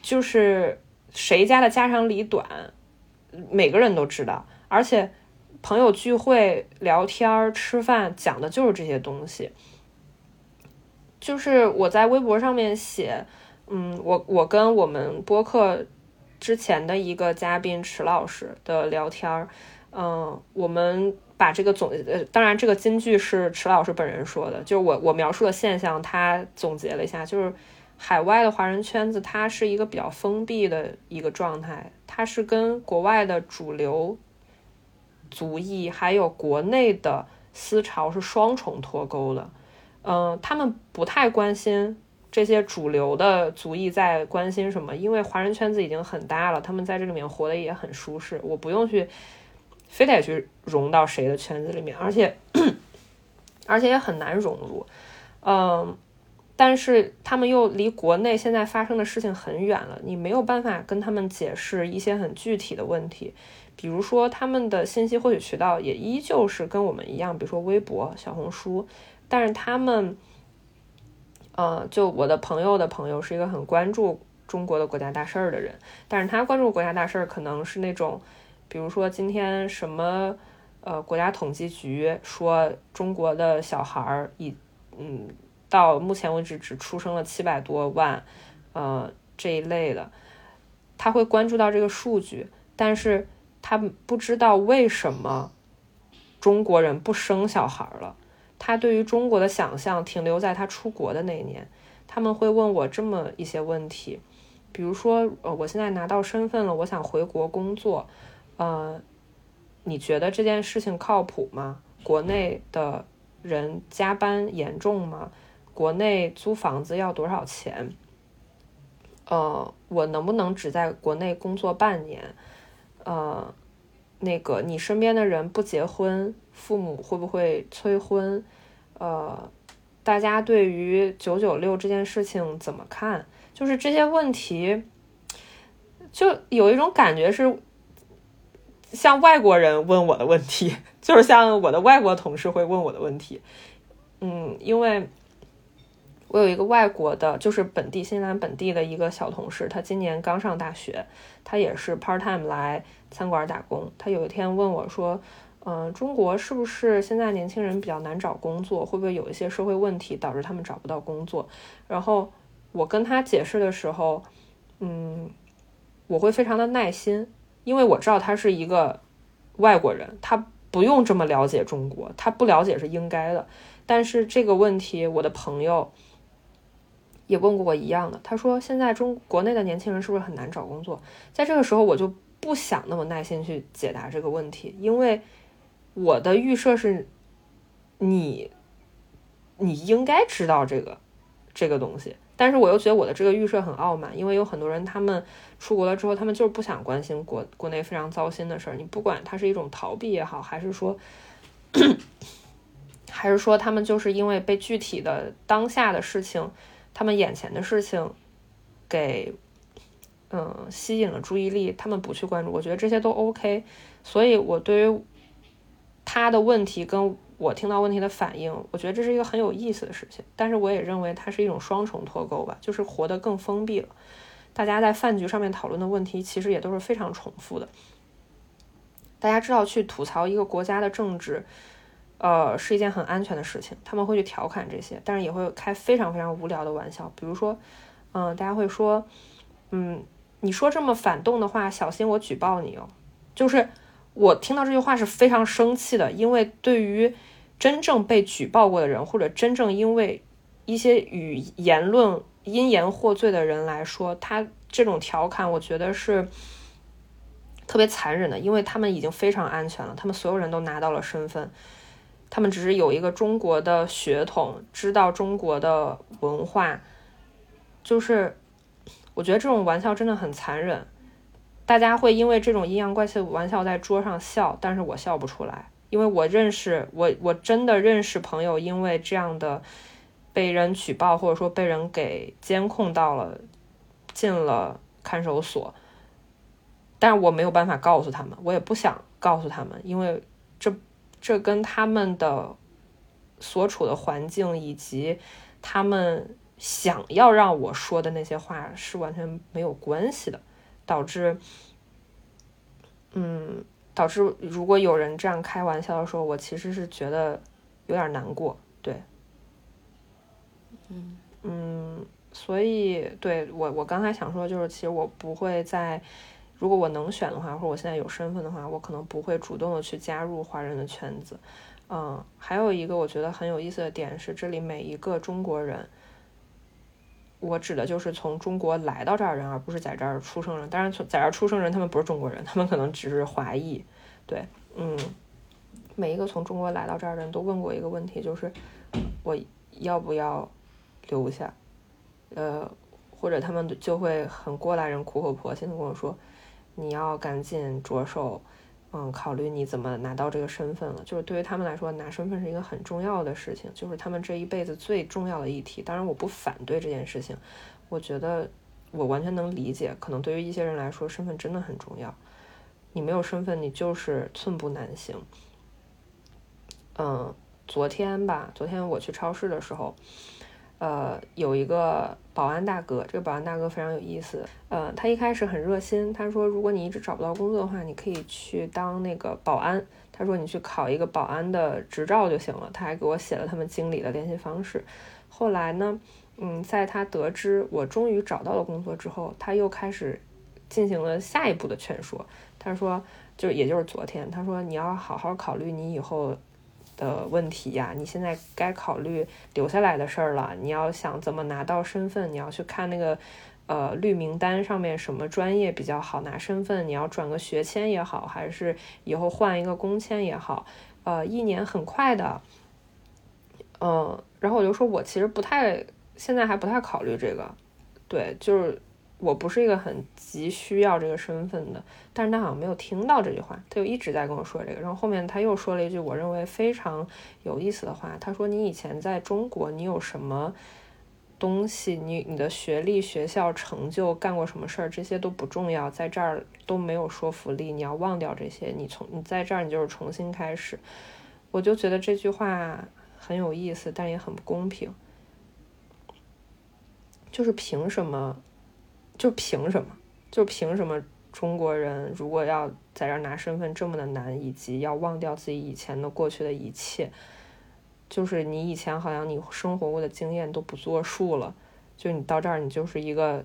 就是谁家的家长里短，每个人都知道。而且朋友聚会、聊天、吃饭讲的就是这些东西。就是我在微博上面写，嗯，我我跟我们播客之前的一个嘉宾池老师的聊天儿，嗯，我们把这个总呃，当然这个金句是池老师本人说的，就是我我描述的现象，他总结了一下，就是海外的华人圈子它是一个比较封闭的一个状态，它是跟国外的主流族裔还有国内的思潮是双重脱钩的。嗯，他们不太关心这些主流的族裔在关心什么，因为华人圈子已经很大了，他们在这里面活得也很舒适，我不用去非得去融到谁的圈子里面，而且而且也很难融入。嗯，但是他们又离国内现在发生的事情很远了，你没有办法跟他们解释一些很具体的问题，比如说他们的信息获取渠道也依旧是跟我们一样，比如说微博、小红书。但是他们，呃，就我的朋友的朋友是一个很关注中国的国家大事儿的人，但是他关注国家大事儿可能是那种，比如说今天什么，呃，国家统计局说中国的小孩儿已，嗯，到目前为止只出生了七百多万，呃，这一类的，他会关注到这个数据，但是他不知道为什么中国人不生小孩儿了。他对于中国的想象停留在他出国的那一年，他们会问我这么一些问题，比如说，呃，我现在拿到身份了，我想回国工作，呃，你觉得这件事情靠谱吗？国内的人加班严重吗？国内租房子要多少钱？呃，我能不能只在国内工作半年？呃，那个你身边的人不结婚，父母会不会催婚？呃，大家对于九九六这件事情怎么看？就是这些问题，就有一种感觉是像外国人问我的问题，就是像我的外国同事会问我的问题。嗯，因为我有一个外国的，就是本地新西兰本地的一个小同事，他今年刚上大学，他也是 part time 来餐馆打工。他有一天问我说：“嗯，中国是不是现在年轻人比较难找工作？会不会有一些社会问题导致他们找不到工作？”然后我跟他解释的时候，嗯，我会非常的耐心，因为我知道他是一个外国人，他不用这么了解中国，他不了解是应该的。但是这个问题，我的朋友。也问过我一样的，他说现在中国内的年轻人是不是很难找工作？在这个时候，我就不想那么耐心去解答这个问题，因为我的预设是，你你应该知道这个这个东西，但是我又觉得我的这个预设很傲慢，因为有很多人他们出国了之后，他们就是不想关心国国内非常糟心的事儿，你不管它是一种逃避也好，还是说 还是说他们就是因为被具体的当下的事情。他们眼前的事情，给，嗯，吸引了注意力，他们不去关注，我觉得这些都 OK。所以，我对于他的问题跟我听到问题的反应，我觉得这是一个很有意思的事情。但是，我也认为它是一种双重脱钩吧，就是活得更封闭了。大家在饭局上面讨论的问题，其实也都是非常重复的。大家知道，去吐槽一个国家的政治。呃，是一件很安全的事情，他们会去调侃这些，但是也会开非常非常无聊的玩笑，比如说，嗯，大家会说，嗯，你说这么反动的话，小心我举报你哦。就是我听到这句话是非常生气的，因为对于真正被举报过的人，或者真正因为一些语言论因言获罪的人来说，他这种调侃，我觉得是特别残忍的，因为他们已经非常安全了，他们所有人都拿到了身份。他们只是有一个中国的血统，知道中国的文化，就是我觉得这种玩笑真的很残忍。大家会因为这种阴阳怪气的玩笑在桌上笑，但是我笑不出来，因为我认识我我真的认识朋友，因为这样的被人举报或者说被人给监控到了，进了看守所，但是我没有办法告诉他们，我也不想告诉他们，因为这。这跟他们的所处的环境以及他们想要让我说的那些话是完全没有关系的，导致，嗯，导致如果有人这样开玩笑的时候，我其实是觉得有点难过，对，嗯嗯，所以对我我刚才想说就是，其实我不会在。如果我能选的话，或者我现在有身份的话，我可能不会主动的去加入华人的圈子。嗯，还有一个我觉得很有意思的点是，这里每一个中国人，我指的就是从中国来到这儿人，而不是在这儿出生人。当然，从在这儿出生人他们不是中国人，他们可能只是华裔。对，嗯，每一个从中国来到这儿的人都问过一个问题，就是我要不要留下？呃，或者他们就会很过来人苦口婆心的跟我说。你要赶紧着手，嗯，考虑你怎么拿到这个身份了。就是对于他们来说，拿身份是一个很重要的事情，就是他们这一辈子最重要的议题。当然，我不反对这件事情，我觉得我完全能理解。可能对于一些人来说，身份真的很重要。你没有身份，你就是寸步难行。嗯，昨天吧，昨天我去超市的时候。呃，有一个保安大哥，这个保安大哥非常有意思。呃，他一开始很热心，他说如果你一直找不到工作的话，你可以去当那个保安。他说你去考一个保安的执照就行了。他还给我写了他们经理的联系方式。后来呢，嗯，在他得知我终于找到了工作之后，他又开始进行了下一步的劝说。他说，就也就是昨天，他说你要好好考虑你以后。的问题呀，你现在该考虑留下来的事儿了。你要想怎么拿到身份，你要去看那个呃绿名单上面什么专业比较好拿身份。你要转个学签也好，还是以后换一个工签也好，呃，一年很快的。嗯，然后我就说我其实不太现在还不太考虑这个，对，就是。我不是一个很急需要这个身份的，但是他好像没有听到这句话，他就一直在跟我说这个。然后后面他又说了一句我认为非常有意思的话，他说：“你以前在中国，你有什么东西？你你的学历、学校成就、干过什么事儿，这些都不重要，在这儿都没有说服力。你要忘掉这些，你从你在这儿，你就是重新开始。”我就觉得这句话很有意思，但也很不公平。就是凭什么？就凭什么？就凭什么？中国人如果要在这儿拿身份这么的难，以及要忘掉自己以前的过去的一切，就是你以前好像你生活过的经验都不作数了，就你到这儿你就是一个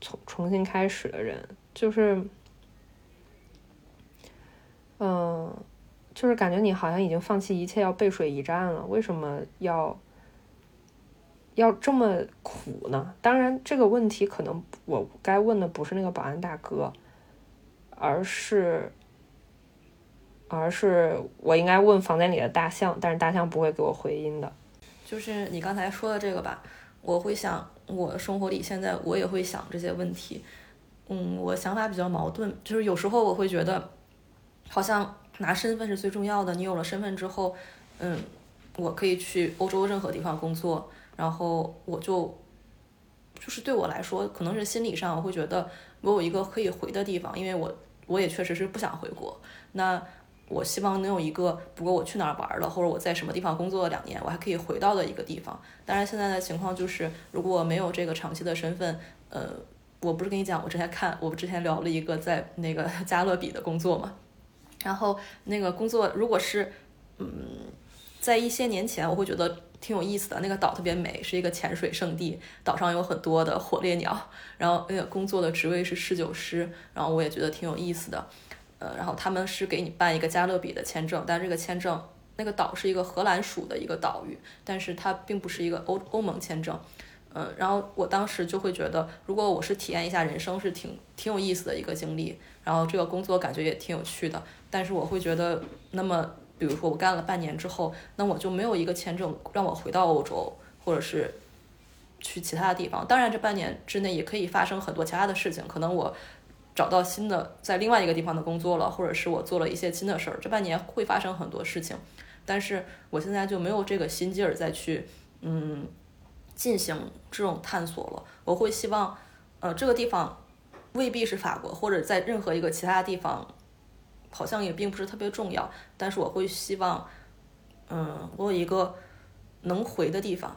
从重新开始的人，就是，嗯，就是感觉你好像已经放弃一切要背水一战了，为什么要？要这么苦呢？当然，这个问题可能我该问的不是那个保安大哥，而是，而是我应该问房间里的大象，但是大象不会给我回音的。就是你刚才说的这个吧，我会想，我生活里现在我也会想这些问题。嗯，我想法比较矛盾，就是有时候我会觉得，好像拿身份是最重要的。你有了身份之后，嗯，我可以去欧洲任何地方工作。然后我就，就是对我来说，可能是心理上，我会觉得我有一个可以回的地方，因为我我也确实是不想回国。那我希望能有一个，不过我去哪儿玩了，或者我在什么地方工作了两年，我还可以回到的一个地方。当然，现在的情况就是，如果没有这个长期的身份，呃，我不是跟你讲，我之前看，我之前聊了一个在那个 加勒比的工作嘛，然后那个工作如果是，嗯，在一些年前，我会觉得。挺有意思的，那个岛特别美，是一个潜水圣地。岛上有很多的火烈鸟，然后那个工作的职位是侍酒师，然后我也觉得挺有意思的。呃，然后他们是给你办一个加勒比的签证，但这个签证那个岛是一个荷兰属的一个岛屿，但是它并不是一个欧欧盟签证。嗯，然后我当时就会觉得，如果我是体验一下人生，是挺挺有意思的一个经历。然后这个工作感觉也挺有趣的，但是我会觉得那么。比如说我干了半年之后，那我就没有一个签证让我回到欧洲，或者是去其他的地方。当然，这半年之内也可以发生很多其他的事情，可能我找到新的在另外一个地方的工作了，或者是我做了一些新的事儿。这半年会发生很多事情，但是我现在就没有这个心劲儿再去嗯进行这种探索了。我会希望，呃，这个地方未必是法国，或者在任何一个其他地方。好像也并不是特别重要，但是我会希望，嗯，我有一个能回的地方，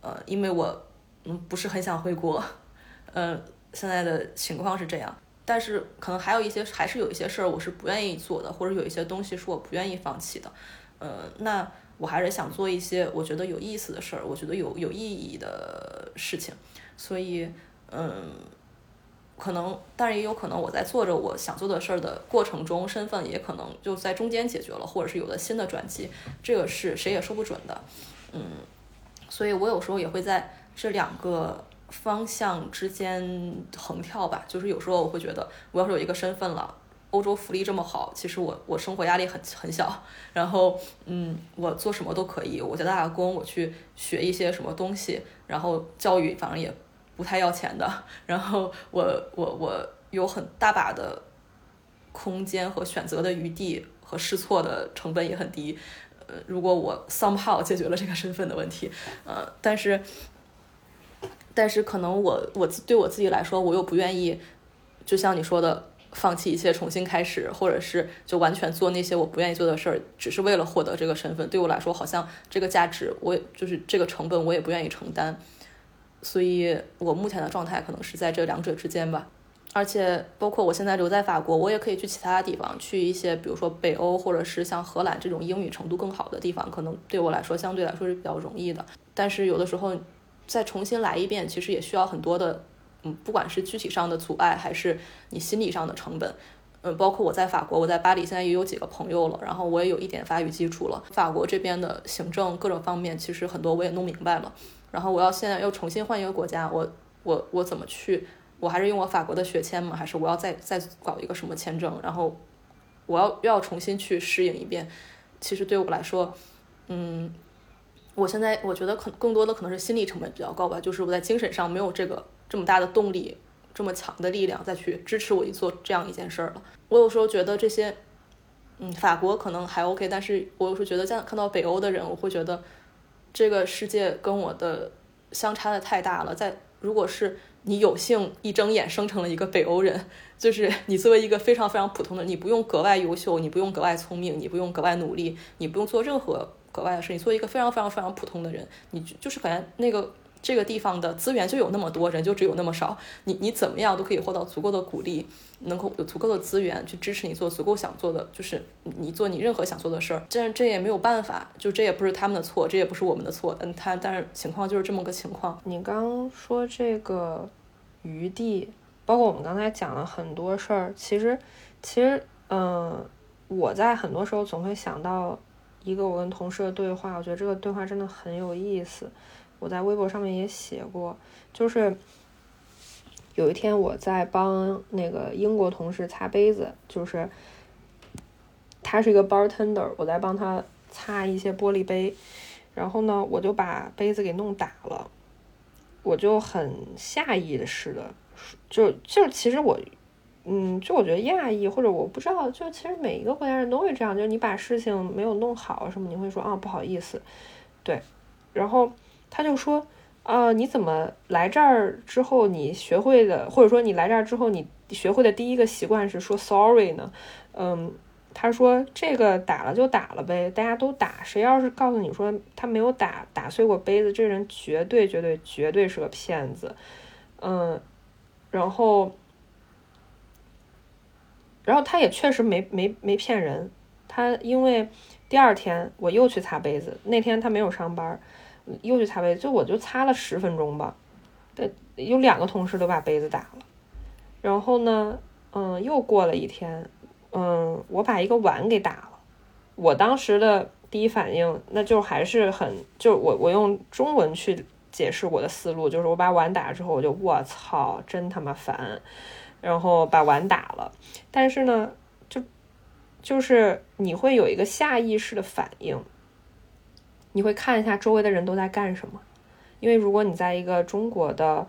呃，因为我嗯不是很想回国，呃，现在的情况是这样，但是可能还有一些，还是有一些事儿我是不愿意做的，或者有一些东西是我不愿意放弃的，呃，那我还是想做一些我觉得有意思的事儿，我觉得有有意义的事情，所以，嗯。可能，但是也有可能，我在做着我想做的事儿的过程中，身份也可能就在中间解决了，或者是有了新的转机，这个是谁也说不准的。嗯，所以我有时候也会在这两个方向之间横跳吧。就是有时候我会觉得，我要是有一个身份了，欧洲福利这么好，其实我我生活压力很很小，然后嗯，我做什么都可以，我就打打工，我去学一些什么东西，然后教育反正也。不太要钱的，然后我我我有很大把的空间和选择的余地和试错的成本也很低，呃，如果我 somehow 解决了这个身份的问题，呃，但是但是可能我我对我自己来说，我又不愿意，就像你说的，放弃一切重新开始，或者是就完全做那些我不愿意做的事儿，只是为了获得这个身份，对我来说，好像这个价值，我就是这个成本，我也不愿意承担。所以，我目前的状态可能是在这两者之间吧。而且，包括我现在留在法国，我也可以去其他地方，去一些比如说北欧，或者是像荷兰这种英语程度更好的地方，可能对我来说相对来说是比较容易的。但是，有的时候再重新来一遍，其实也需要很多的，嗯，不管是具体上的阻碍，还是你心理上的成本。嗯，包括我在法国，我在巴黎现在也有几个朋友了，然后我也有一点法语基础了。法国这边的行政各种方面，其实很多我也弄明白了。然后我要现在又重新换一个国家，我我我怎么去？我还是用我法国的学签吗？还是我要再再搞一个什么签证？然后我要又要重新去适应一遍。其实对我来说，嗯，我现在我觉得可能更多的可能是心理成本比较高吧，就是我在精神上没有这个这么大的动力，这么强的力量再去支持我去做这样一件事儿了。我有时候觉得这些，嗯，法国可能还 OK，但是我有时候觉得样看到北欧的人，我会觉得。这个世界跟我的相差的太大了。在如果是你有幸一睁眼生成了一个北欧人，就是你作为一个非常非常普通的，你不用格外优秀，你不用格外聪明，你不用格外努力，你不用做任何格外的事，你做一个非常非常非常普通的人，你就是感觉那个这个地方的资源就有那么多，人就只有那么少，你你怎么样都可以获到足够的鼓励，能够有足够的资源去支持你做足够想做的，就是你做你任何想做的事儿。这这也没有办法，就这也不是他们的错，这也不是我们的错。嗯，他但是情况就是这么个情况。你刚说这个余地，包括我们刚才讲了很多事儿，其实其实嗯，我在很多时候总会想到一个我跟同事的对话，我觉得这个对话真的很有意思。我在微博上面也写过，就是有一天我在帮那个英国同事擦杯子，就是他是一个 bartender，我在帮他擦一些玻璃杯，然后呢，我就把杯子给弄打了，我就很下意识的，就就其实我，嗯，就我觉得讶异或者我不知道，就其实每一个国家人都会这样，就是你把事情没有弄好什么，你会说啊不好意思，对，然后。他就说，啊，你怎么来这儿之后，你学会的，或者说你来这儿之后，你学会的第一个习惯是说 sorry 呢？嗯，他说这个打了就打了呗，大家都打，谁要是告诉你说他没有打打碎过杯子，这人绝对绝对绝对是个骗子。嗯，然后，然后他也确实没没没骗人，他因为第二天我又去擦杯子，那天他没有上班。又去擦杯子，就我就擦了十分钟吧，对，有两个同事都把杯子打了。然后呢，嗯，又过了一天，嗯，我把一个碗给打了。我当时的第一反应，那就还是很，就我我用中文去解释我的思路，就是我把碗打了之后，我就我操，真他妈烦，然后把碗打了。但是呢，就就是你会有一个下意识的反应。你会看一下周围的人都在干什么，因为如果你在一个中国的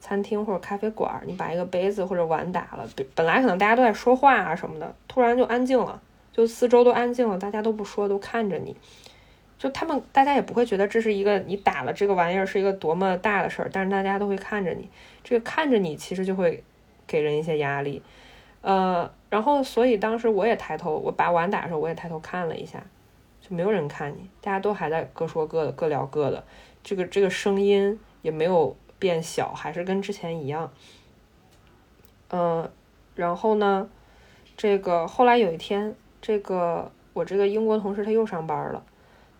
餐厅或者咖啡馆，你把一个杯子或者碗打了，本来可能大家都在说话啊什么的，突然就安静了，就四周都安静了，大家都不说，都看着你，就他们大家也不会觉得这是一个你打了这个玩意儿是一个多么大的事儿，但是大家都会看着你，这个看着你其实就会给人一些压力，呃，然后所以当时我也抬头，我把碗打的时候我也抬头看了一下。没有人看你，大家都还在各说各的，各聊各的。这个这个声音也没有变小，还是跟之前一样。嗯，然后呢，这个后来有一天，这个我这个英国同事他又上班了，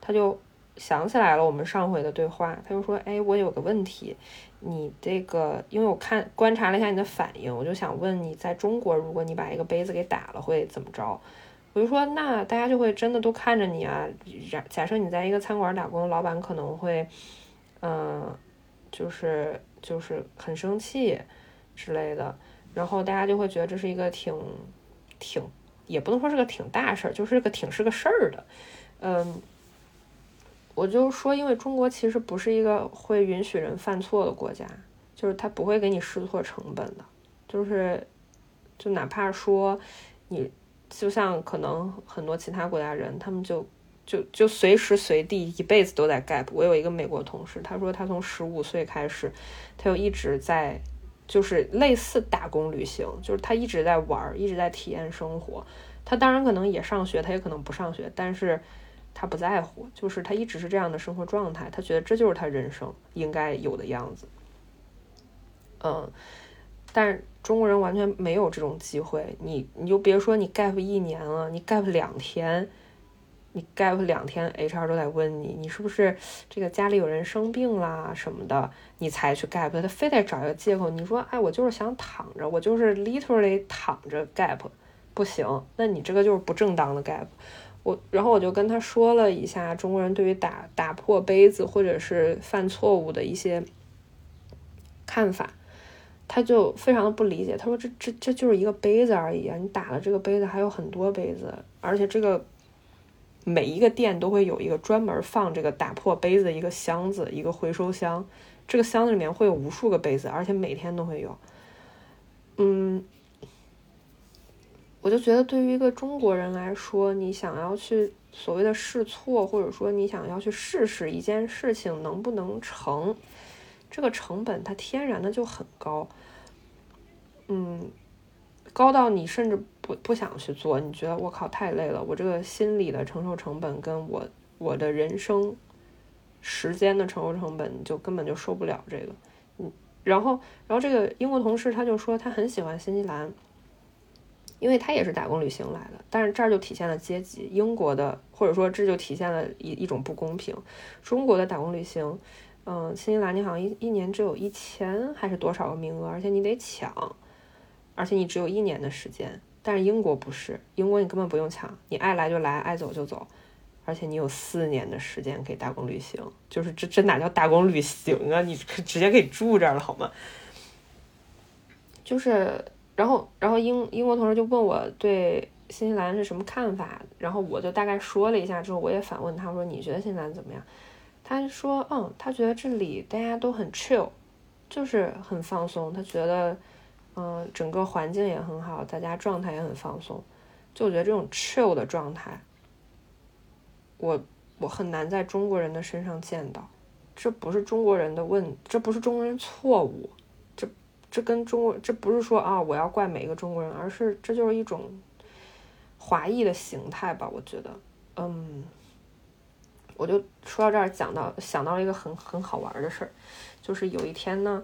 他就想起来了我们上回的对话，他就说：“哎，我有个问题，你这个因为我看观察了一下你的反应，我就想问你在中国，如果你把一个杯子给打了，会怎么着？”我就说，那大家就会真的都看着你啊。假假设你在一个餐馆打工，老板可能会，嗯，就是就是很生气之类的，然后大家就会觉得这是一个挺挺，也不能说是个挺大事儿，就是个挺是个事儿的。嗯，我就说，因为中国其实不是一个会允许人犯错的国家，就是他不会给你试错成本的，就是就哪怕说你。就像可能很多其他国家人，他们就就就随时随地一辈子都在 gap。我有一个美国同事，他说他从十五岁开始，他就一直在就是类似打工旅行，就是他一直在玩，一直在体验生活。他当然可能也上学，他也可能不上学，但是他不在乎，就是他一直是这样的生活状态。他觉得这就是他人生应该有的样子。嗯。但是中国人完全没有这种机会，你你就别说你 gap 一年了，你 gap 两天，你 gap 两天，HR 都在问你，你是不是这个家里有人生病啦什么的，你才去 gap，他非得找一个借口。你说，哎，我就是想躺着，我就是 literally 躺着 gap，不行，那你这个就是不正当的 gap。我然后我就跟他说了一下中国人对于打打破杯子或者是犯错误的一些看法。他就非常的不理解，他说：“这这这就是一个杯子而已啊！你打了这个杯子，还有很多杯子，而且这个每一个店都会有一个专门放这个打破杯子的一个箱子，一个回收箱。这个箱子里面会有无数个杯子，而且每天都会有。嗯，我就觉得对于一个中国人来说，你想要去所谓的试错，或者说你想要去试试一件事情能不能成。”这个成本它天然的就很高，嗯，高到你甚至不不想去做，你觉得我靠太累了，我这个心理的承受成本跟我我的人生时间的承受成本，就根本就受不了这个。嗯，然后，然后这个英国同事他就说他很喜欢新西兰，因为他也是打工旅行来的，但是这儿就体现了阶级，英国的或者说这就体现了一一种不公平。中国的打工旅行，嗯，新西兰你好像一一年只有一千还是多少个名额，而且你得抢，而且你只有一年的时间。但是英国不是，英国你根本不用抢，你爱来就来，爱走就走，而且你有四年的时间可以打工旅行，就是这这哪叫打工旅行啊？你可直接可以住这儿了好吗？就是，然后然后英英国同事就问我对新西兰是什么看法，然后我就大概说了一下之后，我也反问他说你觉得新西兰怎么样？他说嗯，他觉得这里大家都很 chill，就是很放松，他觉得。嗯，整个环境也很好，大家状态也很放松。就我觉得这种 chill 的状态，我我很难在中国人的身上见到。这不是中国人的问，这不是中国人错误，这这跟中国这不是说啊，我要怪每一个中国人，而是这就是一种华裔的形态吧？我觉得，嗯，我就说到这儿，讲到想到了一个很很好玩的事儿，就是有一天呢。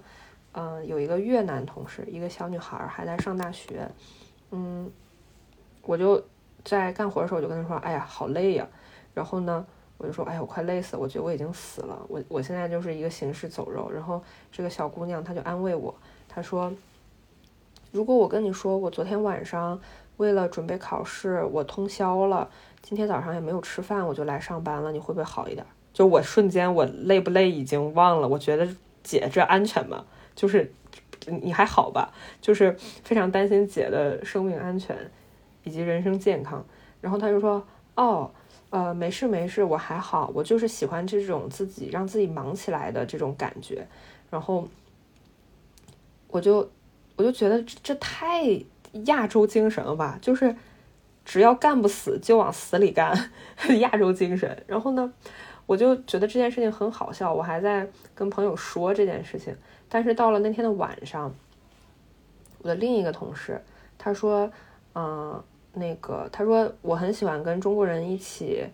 嗯，有一个越南同事，一个小女孩还在上大学。嗯，我就在干活的时候，我就跟她说：“哎呀，好累呀。”然后呢，我就说：“哎呀，我快累死了，我觉得我已经死了。我我现在就是一个行尸走肉。”然后这个小姑娘她就安慰我，她说：“如果我跟你说我昨天晚上为了准备考试，我通宵了，今天早上也没有吃饭，我就来上班了，你会不会好一点？”就我瞬间我累不累已经忘了，我觉得姐这安全吗？就是你还好吧？就是非常担心姐的生命安全以及人身健康。然后他就说：“哦，呃，没事没事，我还好，我就是喜欢这种自己让自己忙起来的这种感觉。”然后我就我就觉得这这太亚洲精神了吧？就是只要干不死就往死里干，亚洲精神。然后呢，我就觉得这件事情很好笑，我还在跟朋友说这件事情。但是到了那天的晚上，我的另一个同事他说：“嗯，那个他说我很喜欢跟中国人一起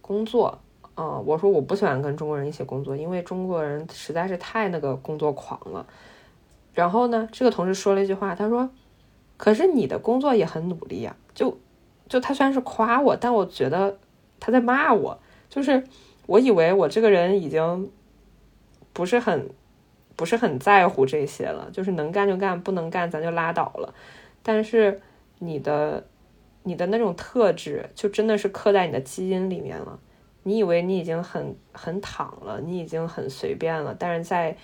工作。”嗯，我说我不喜欢跟中国人一起工作，因为中国人实在是太那个工作狂了。然后呢，这个同事说了一句话，他说：“可是你的工作也很努力呀。”就就他虽然是夸我，但我觉得他在骂我。就是我以为我这个人已经不是很。不是很在乎这些了，就是能干就干，不能干咱就拉倒了。但是你的你的那种特质，就真的是刻在你的基因里面了。你以为你已经很很躺了，你已经很随便了，但是在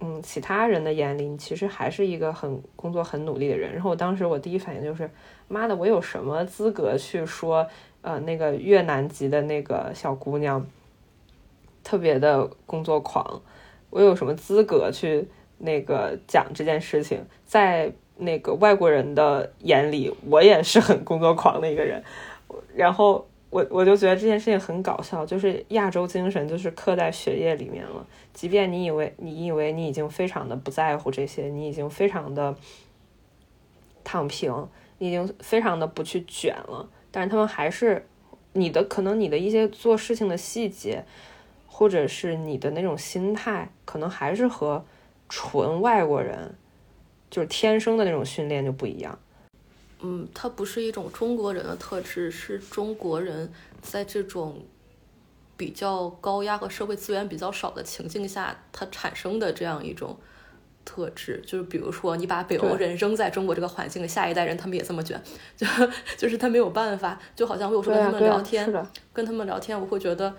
嗯其他人的眼里，你其实还是一个很工作很努力的人。然后我当时我第一反应就是，妈的，我有什么资格去说呃那个越南籍的那个小姑娘特别的工作狂？我有什么资格去那个讲这件事情？在那个外国人的眼里，我也是很工作狂的一个人。然后我我就觉得这件事情很搞笑，就是亚洲精神就是刻在血液里面了。即便你以为你以为你已经非常的不在乎这些，你已经非常的躺平，你已经非常的不去卷了，但是他们还是你的可能你的一些做事情的细节。或者是你的那种心态，可能还是和纯外国人就是天生的那种训练就不一样。嗯，它不是一种中国人的特质，是中国人在这种比较高压和社会资源比较少的情境下，它产生的这样一种特质。就是比如说，你把北欧人扔在中国这个环境，下一代人他们也这么卷，就就是他没有办法。就好像我有时候跟他们聊天，跟他们聊天，我会觉得。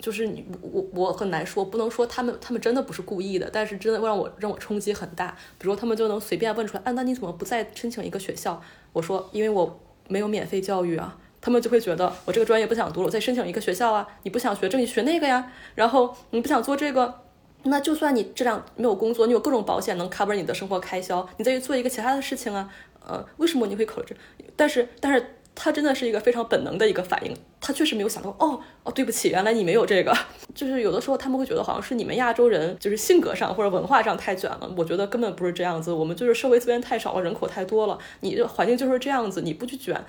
就是你我我很难说，不能说他们他们真的不是故意的，但是真的会让我让我冲击很大。比如他们就能随便问出来，啊，那你怎么不再申请一个学校？我说，因为我没有免费教育啊。他们就会觉得我这个专业不想读了，我再申请一个学校啊。你不想学这，你学那个呀。然后你不想做这个，那就算你这样没有工作，你有各种保险能 cover 你的生活开销，你再去做一个其他的事情啊。呃，为什么你会考虑这？但是但是。他真的是一个非常本能的一个反应，他确实没有想到，哦哦，对不起，原来你没有这个。就是有的时候他们会觉得好像是你们亚洲人就是性格上或者文化上太卷了，我觉得根本不是这样子，我们就是社会资源太少了，人口太多了，你的环境就是这样子，你不去卷，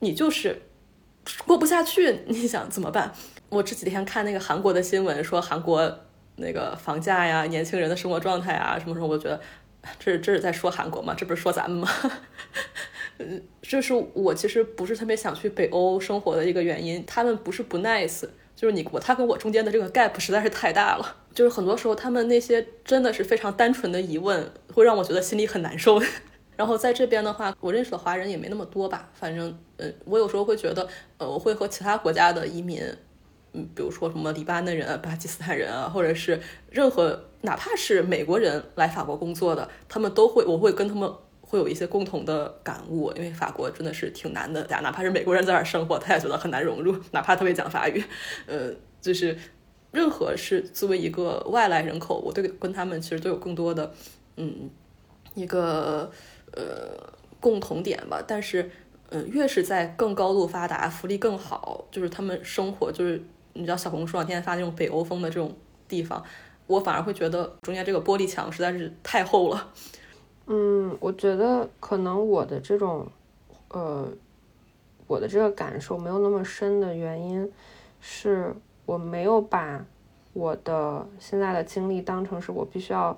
你就是过不下去，你想怎么办？我这几天看那个韩国的新闻，说韩国那个房价呀、年轻人的生活状态啊什么什么，我觉得这是这是在说韩国吗？这不是说咱们吗？嗯，这是我其实不是特别想去北欧生活的一个原因。他们不是不 nice，就是你我他跟我中间的这个 gap 实在是太大了。就是很多时候他们那些真的是非常单纯的疑问，会让我觉得心里很难受。然后在这边的话，我认识的华人也没那么多吧。反正，嗯，我有时候会觉得，呃，我会和其他国家的移民，嗯，比如说什么黎巴嫩人、巴基斯坦人啊，或者是任何哪怕是美国人来法国工作的，他们都会，我会跟他们会有一些共同的感悟。因为法国真的是挺难的，哪怕是美国人在那儿生活，他也觉得很难融入，哪怕特别讲法语。呃，就是任何是作为一个外来人口，我对跟他们其实都有更多的，嗯，一个。呃，共同点吧，但是，嗯，越是在更高度发达、福利更好，就是他们生活，就是你知道小红书上天天发那种北欧风的这种地方，我反而会觉得中间这个玻璃墙实在是太厚了。嗯，我觉得可能我的这种，呃，我的这个感受没有那么深的原因，是我没有把我的现在的经历当成是我必须要。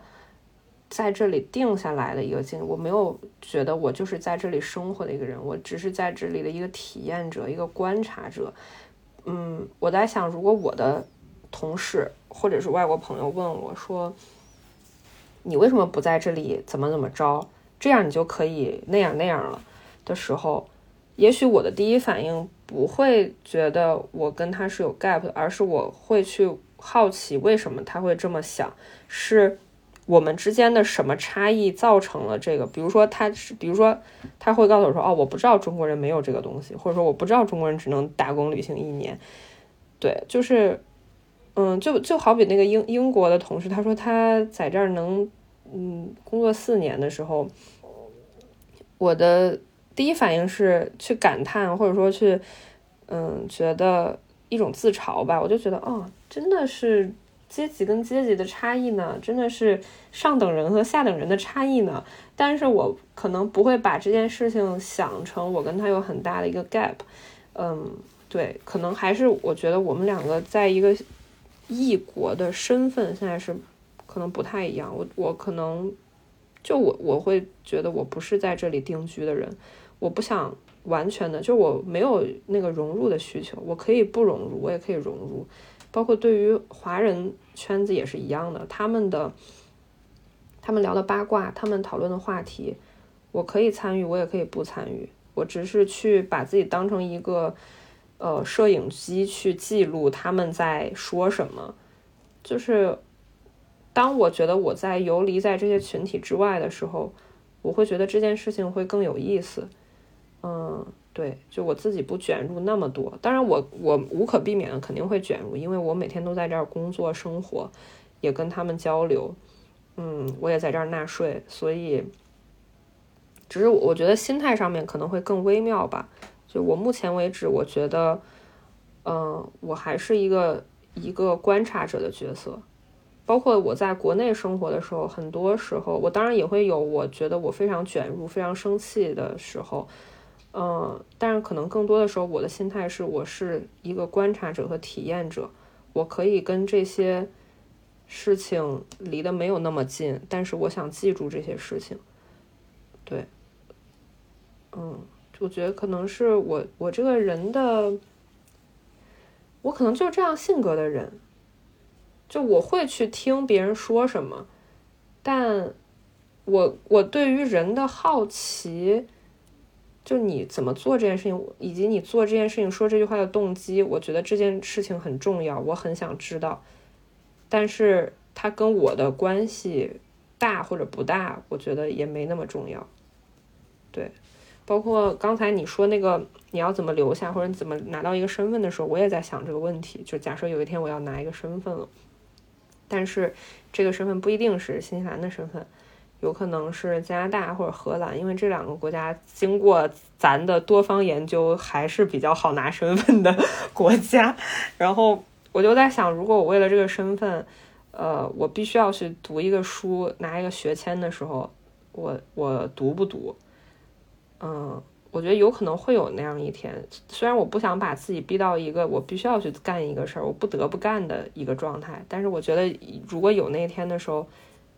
在这里定下来的一个经历，我没有觉得我就是在这里生活的一个人，我只是在这里的一个体验者，一个观察者。嗯，我在想，如果我的同事或者是外国朋友问我说：“你为什么不在这里？怎么怎么着？这样你就可以那样那样了？”的时候，也许我的第一反应不会觉得我跟他是有 gap，而是我会去好奇为什么他会这么想，是。我们之间的什么差异造成了这个？比如说，他是，比如说，他会告诉我说：“哦，我不知道中国人没有这个东西，或者说我不知道中国人只能打工旅行一年。”对，就是，嗯，就就好比那个英英国的同事，他说他在这儿能，嗯，工作四年的时候，我的第一反应是去感叹，或者说去，嗯，觉得一种自嘲吧。我就觉得，哦，真的是。阶级跟阶级的差异呢，真的是上等人和下等人的差异呢。但是我可能不会把这件事情想成我跟他有很大的一个 gap。嗯，对，可能还是我觉得我们两个在一个异国的身份现在是可能不太一样。我我可能就我我会觉得我不是在这里定居的人，我不想完全的，就我没有那个融入的需求。我可以不融入，我也可以融入。包括对于华人圈子也是一样的，他们的他们聊的八卦，他们讨论的话题，我可以参与，我也可以不参与，我只是去把自己当成一个呃摄影机去记录他们在说什么。就是当我觉得我在游离在这些群体之外的时候，我会觉得这件事情会更有意思。嗯。对，就我自己不卷入那么多，当然我我无可避免的肯定会卷入，因为我每天都在这儿工作生活，也跟他们交流，嗯，我也在这儿纳税，所以，只是我觉得心态上面可能会更微妙吧。就我目前为止，我觉得，嗯，我还是一个一个观察者的角色，包括我在国内生活的时候，很多时候我当然也会有我觉得我非常卷入、非常生气的时候。嗯，但是可能更多的时候，我的心态是，我是一个观察者和体验者，我可以跟这些事情离得没有那么近，但是我想记住这些事情。对，嗯，我觉得可能是我我这个人的，我可能就是这样性格的人，就我会去听别人说什么，但我我对于人的好奇。就你怎么做这件事情，以及你做这件事情说这句话的动机，我觉得这件事情很重要，我很想知道。但是它跟我的关系大或者不大，我觉得也没那么重要。对，包括刚才你说那个你要怎么留下或者怎么拿到一个身份的时候，我也在想这个问题。就假设有一天我要拿一个身份了，但是这个身份不一定是新西兰的身份。有可能是加拿大或者荷兰，因为这两个国家经过咱的多方研究还是比较好拿身份的 国家。然后我就在想，如果我为了这个身份，呃，我必须要去读一个书，拿一个学签的时候，我我读不读？嗯，我觉得有可能会有那样一天，虽然我不想把自己逼到一个我必须要去干一个事儿，我不得不干的一个状态，但是我觉得如果有那一天的时候，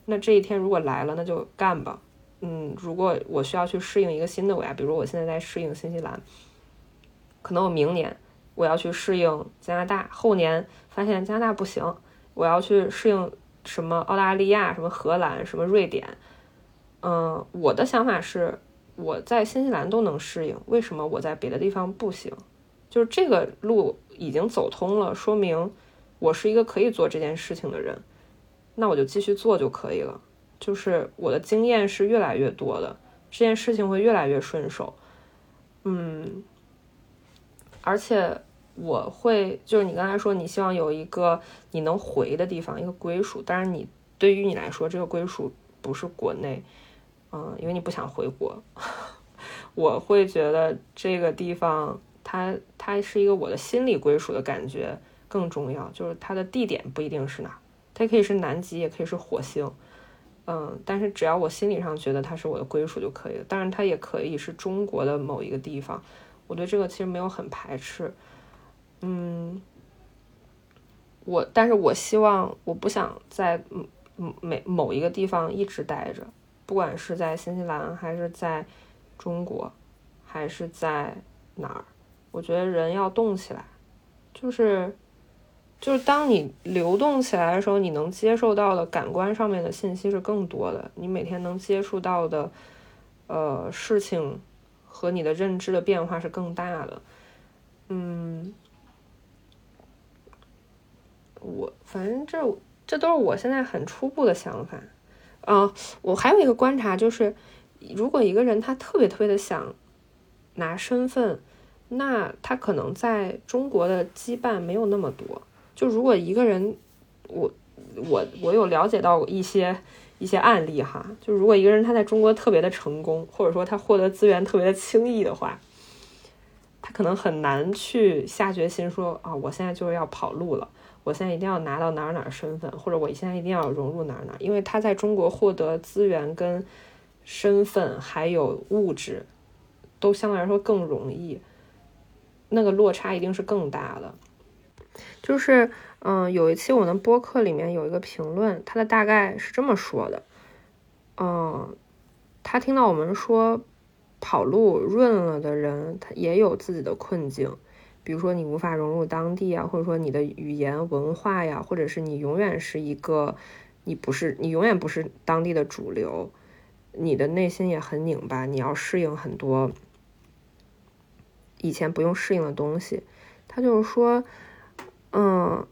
那这一天如果来了，那就干吧。嗯，如果我需要去适应一个新的国家，比如我现在在适应新西兰，可能我明年我要去适应加拿大，后年发现加拿大不行，我要去适应什么澳大利亚、什么荷兰、什么瑞典。嗯，我的想法是。我在新西兰都能适应，为什么我在别的地方不行？就是这个路已经走通了，说明我是一个可以做这件事情的人，那我就继续做就可以了。就是我的经验是越来越多的，这件事情会越来越顺手。嗯，而且我会，就是你刚才说你希望有一个你能回的地方，一个归属。当然，你对于你来说，这个归属不是国内。嗯，因为你不想回国，我会觉得这个地方它它是一个我的心理归属的感觉更重要。就是它的地点不一定是哪，它可以是南极，也可以是火星。嗯，但是只要我心理上觉得它是我的归属就可以了。当然，它也可以是中国的某一个地方，我对这个其实没有很排斥。嗯，我但是我希望我不想在嗯嗯每某一个地方一直待着。不管是在新西兰，还是在中国，还是在哪儿，我觉得人要动起来，就是就是当你流动起来的时候，你能接受到的感官上面的信息是更多的，你每天能接触到的呃事情和你的认知的变化是更大的。嗯，我反正这这都是我现在很初步的想法。啊，我还有一个观察，就是如果一个人他特别特别的想拿身份，那他可能在中国的羁绊没有那么多。就如果一个人，我我我有了解到一些一些案例哈，就如果一个人他在中国特别的成功，或者说他获得资源特别的轻易的话，他可能很难去下决心说啊，我现在就是要跑路了。我现在一定要拿到哪儿哪儿身份，或者我现在一定要融入哪儿哪儿，因为他在中国获得资源、跟身份还有物质，都相对来说更容易，那个落差一定是更大的。就是，嗯，有一期我的播客里面有一个评论，他的大概是这么说的，嗯，他听到我们说跑路润了的人，他也有自己的困境。比如说你无法融入当地啊，或者说你的语言文化呀，或者是你永远是一个，你不是你永远不是当地的主流，你的内心也很拧巴，你要适应很多以前不用适应的东西。他就是说，嗯，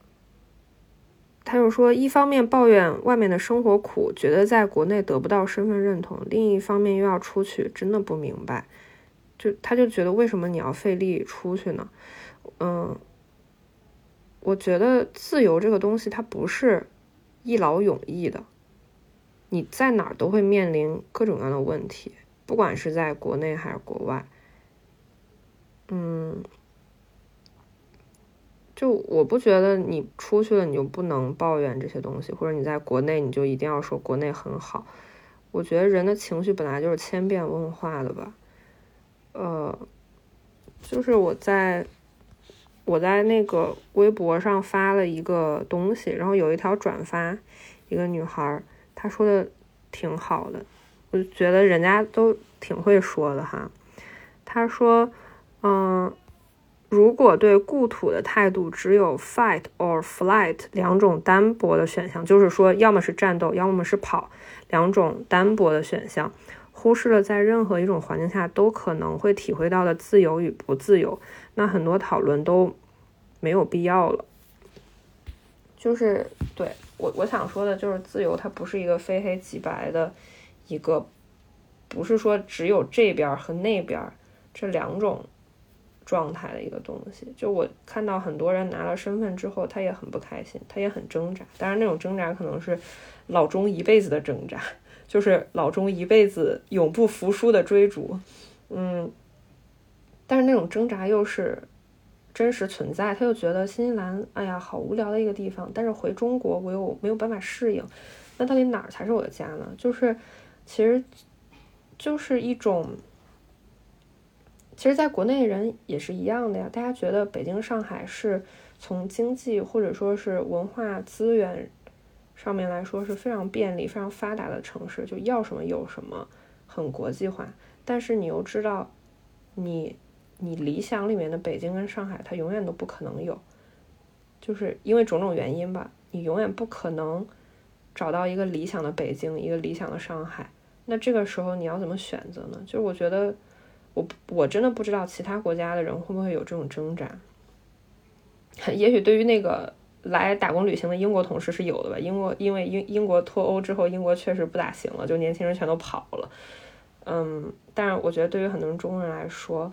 他就说，一方面抱怨外面的生活苦，觉得在国内得不到身份认同；另一方面又要出去，真的不明白，就他就觉得为什么你要费力出去呢？嗯，我觉得自由这个东西它不是一劳永逸的，你在哪儿都会面临各种各样的问题，不管是在国内还是国外。嗯，就我不觉得你出去了你就不能抱怨这些东西，或者你在国内你就一定要说国内很好。我觉得人的情绪本来就是千变万化的吧。呃，就是我在。我在那个微博上发了一个东西，然后有一条转发，一个女孩她说的挺好的，我就觉得人家都挺会说的哈。她说，嗯，如果对故土的态度只有 fight or flight 两种单薄的选项，就是说要么是战斗，要么是跑，两种单薄的选项，忽视了在任何一种环境下都可能会体会到的自由与不自由。那很多讨论都没有必要了。就是对我我想说的，就是自由它不是一个非黑即白的一个，不是说只有这边和那边这两种状态的一个东西。就我看到很多人拿了身份之后，他也很不开心，他也很挣扎。当然，那种挣扎可能是老钟一辈子的挣扎，就是老钟一辈子永不服输的追逐。嗯。但是那种挣扎又是真实存在，他又觉得新西兰，哎呀，好无聊的一个地方。但是回中国，我又没有办法适应。那到底哪儿才是我的家呢？就是，其实，就是一种，其实，在国内人也是一样的呀。大家觉得北京、上海是从经济或者说是文化资源上面来说是非常便利、非常发达的城市，就要什么有什么，很国际化。但是你又知道，你你理想里面的北京跟上海，它永远都不可能有，就是因为种种原因吧，你永远不可能找到一个理想的北京，一个理想的上海。那这个时候你要怎么选择呢？就是我觉得。我我真的不知道其他国家的人会不会有这种挣扎。也许对于那个来打工旅行的英国同事是有的吧。英国因为英英国脱欧之后，英国确实不咋行了，就年轻人全都跑了。嗯，但是我觉得对于很多中国人来说，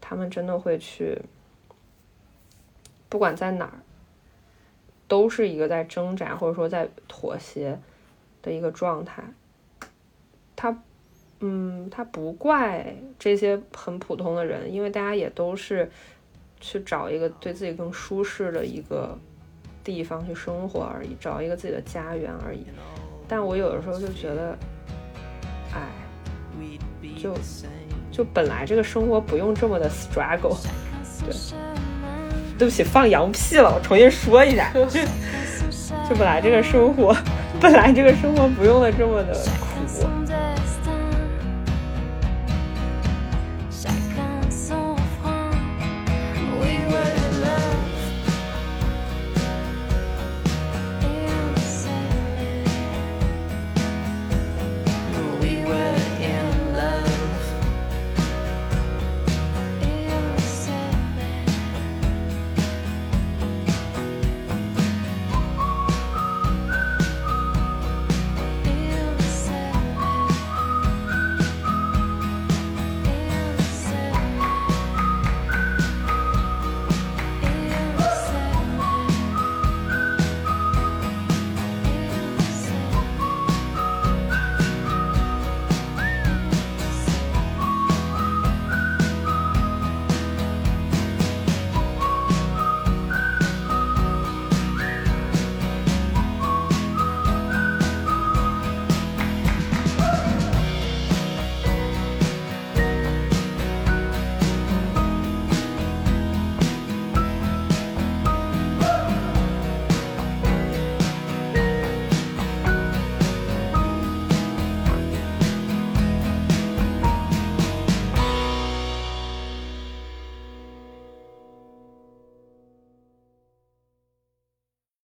他们真的会去，不管在哪儿，都是一个在挣扎或者说在妥协的一个状态。他。嗯，他不怪这些很普通的人，因为大家也都是去找一个对自己更舒适的一个地方去生活而已，找一个自己的家园而已。但我有的时候就觉得，哎，就就本来这个生活不用这么的 struggle。对，对不起，放羊屁了，我重新说一下。就本来这个生活，本来这个生活不用的这么的。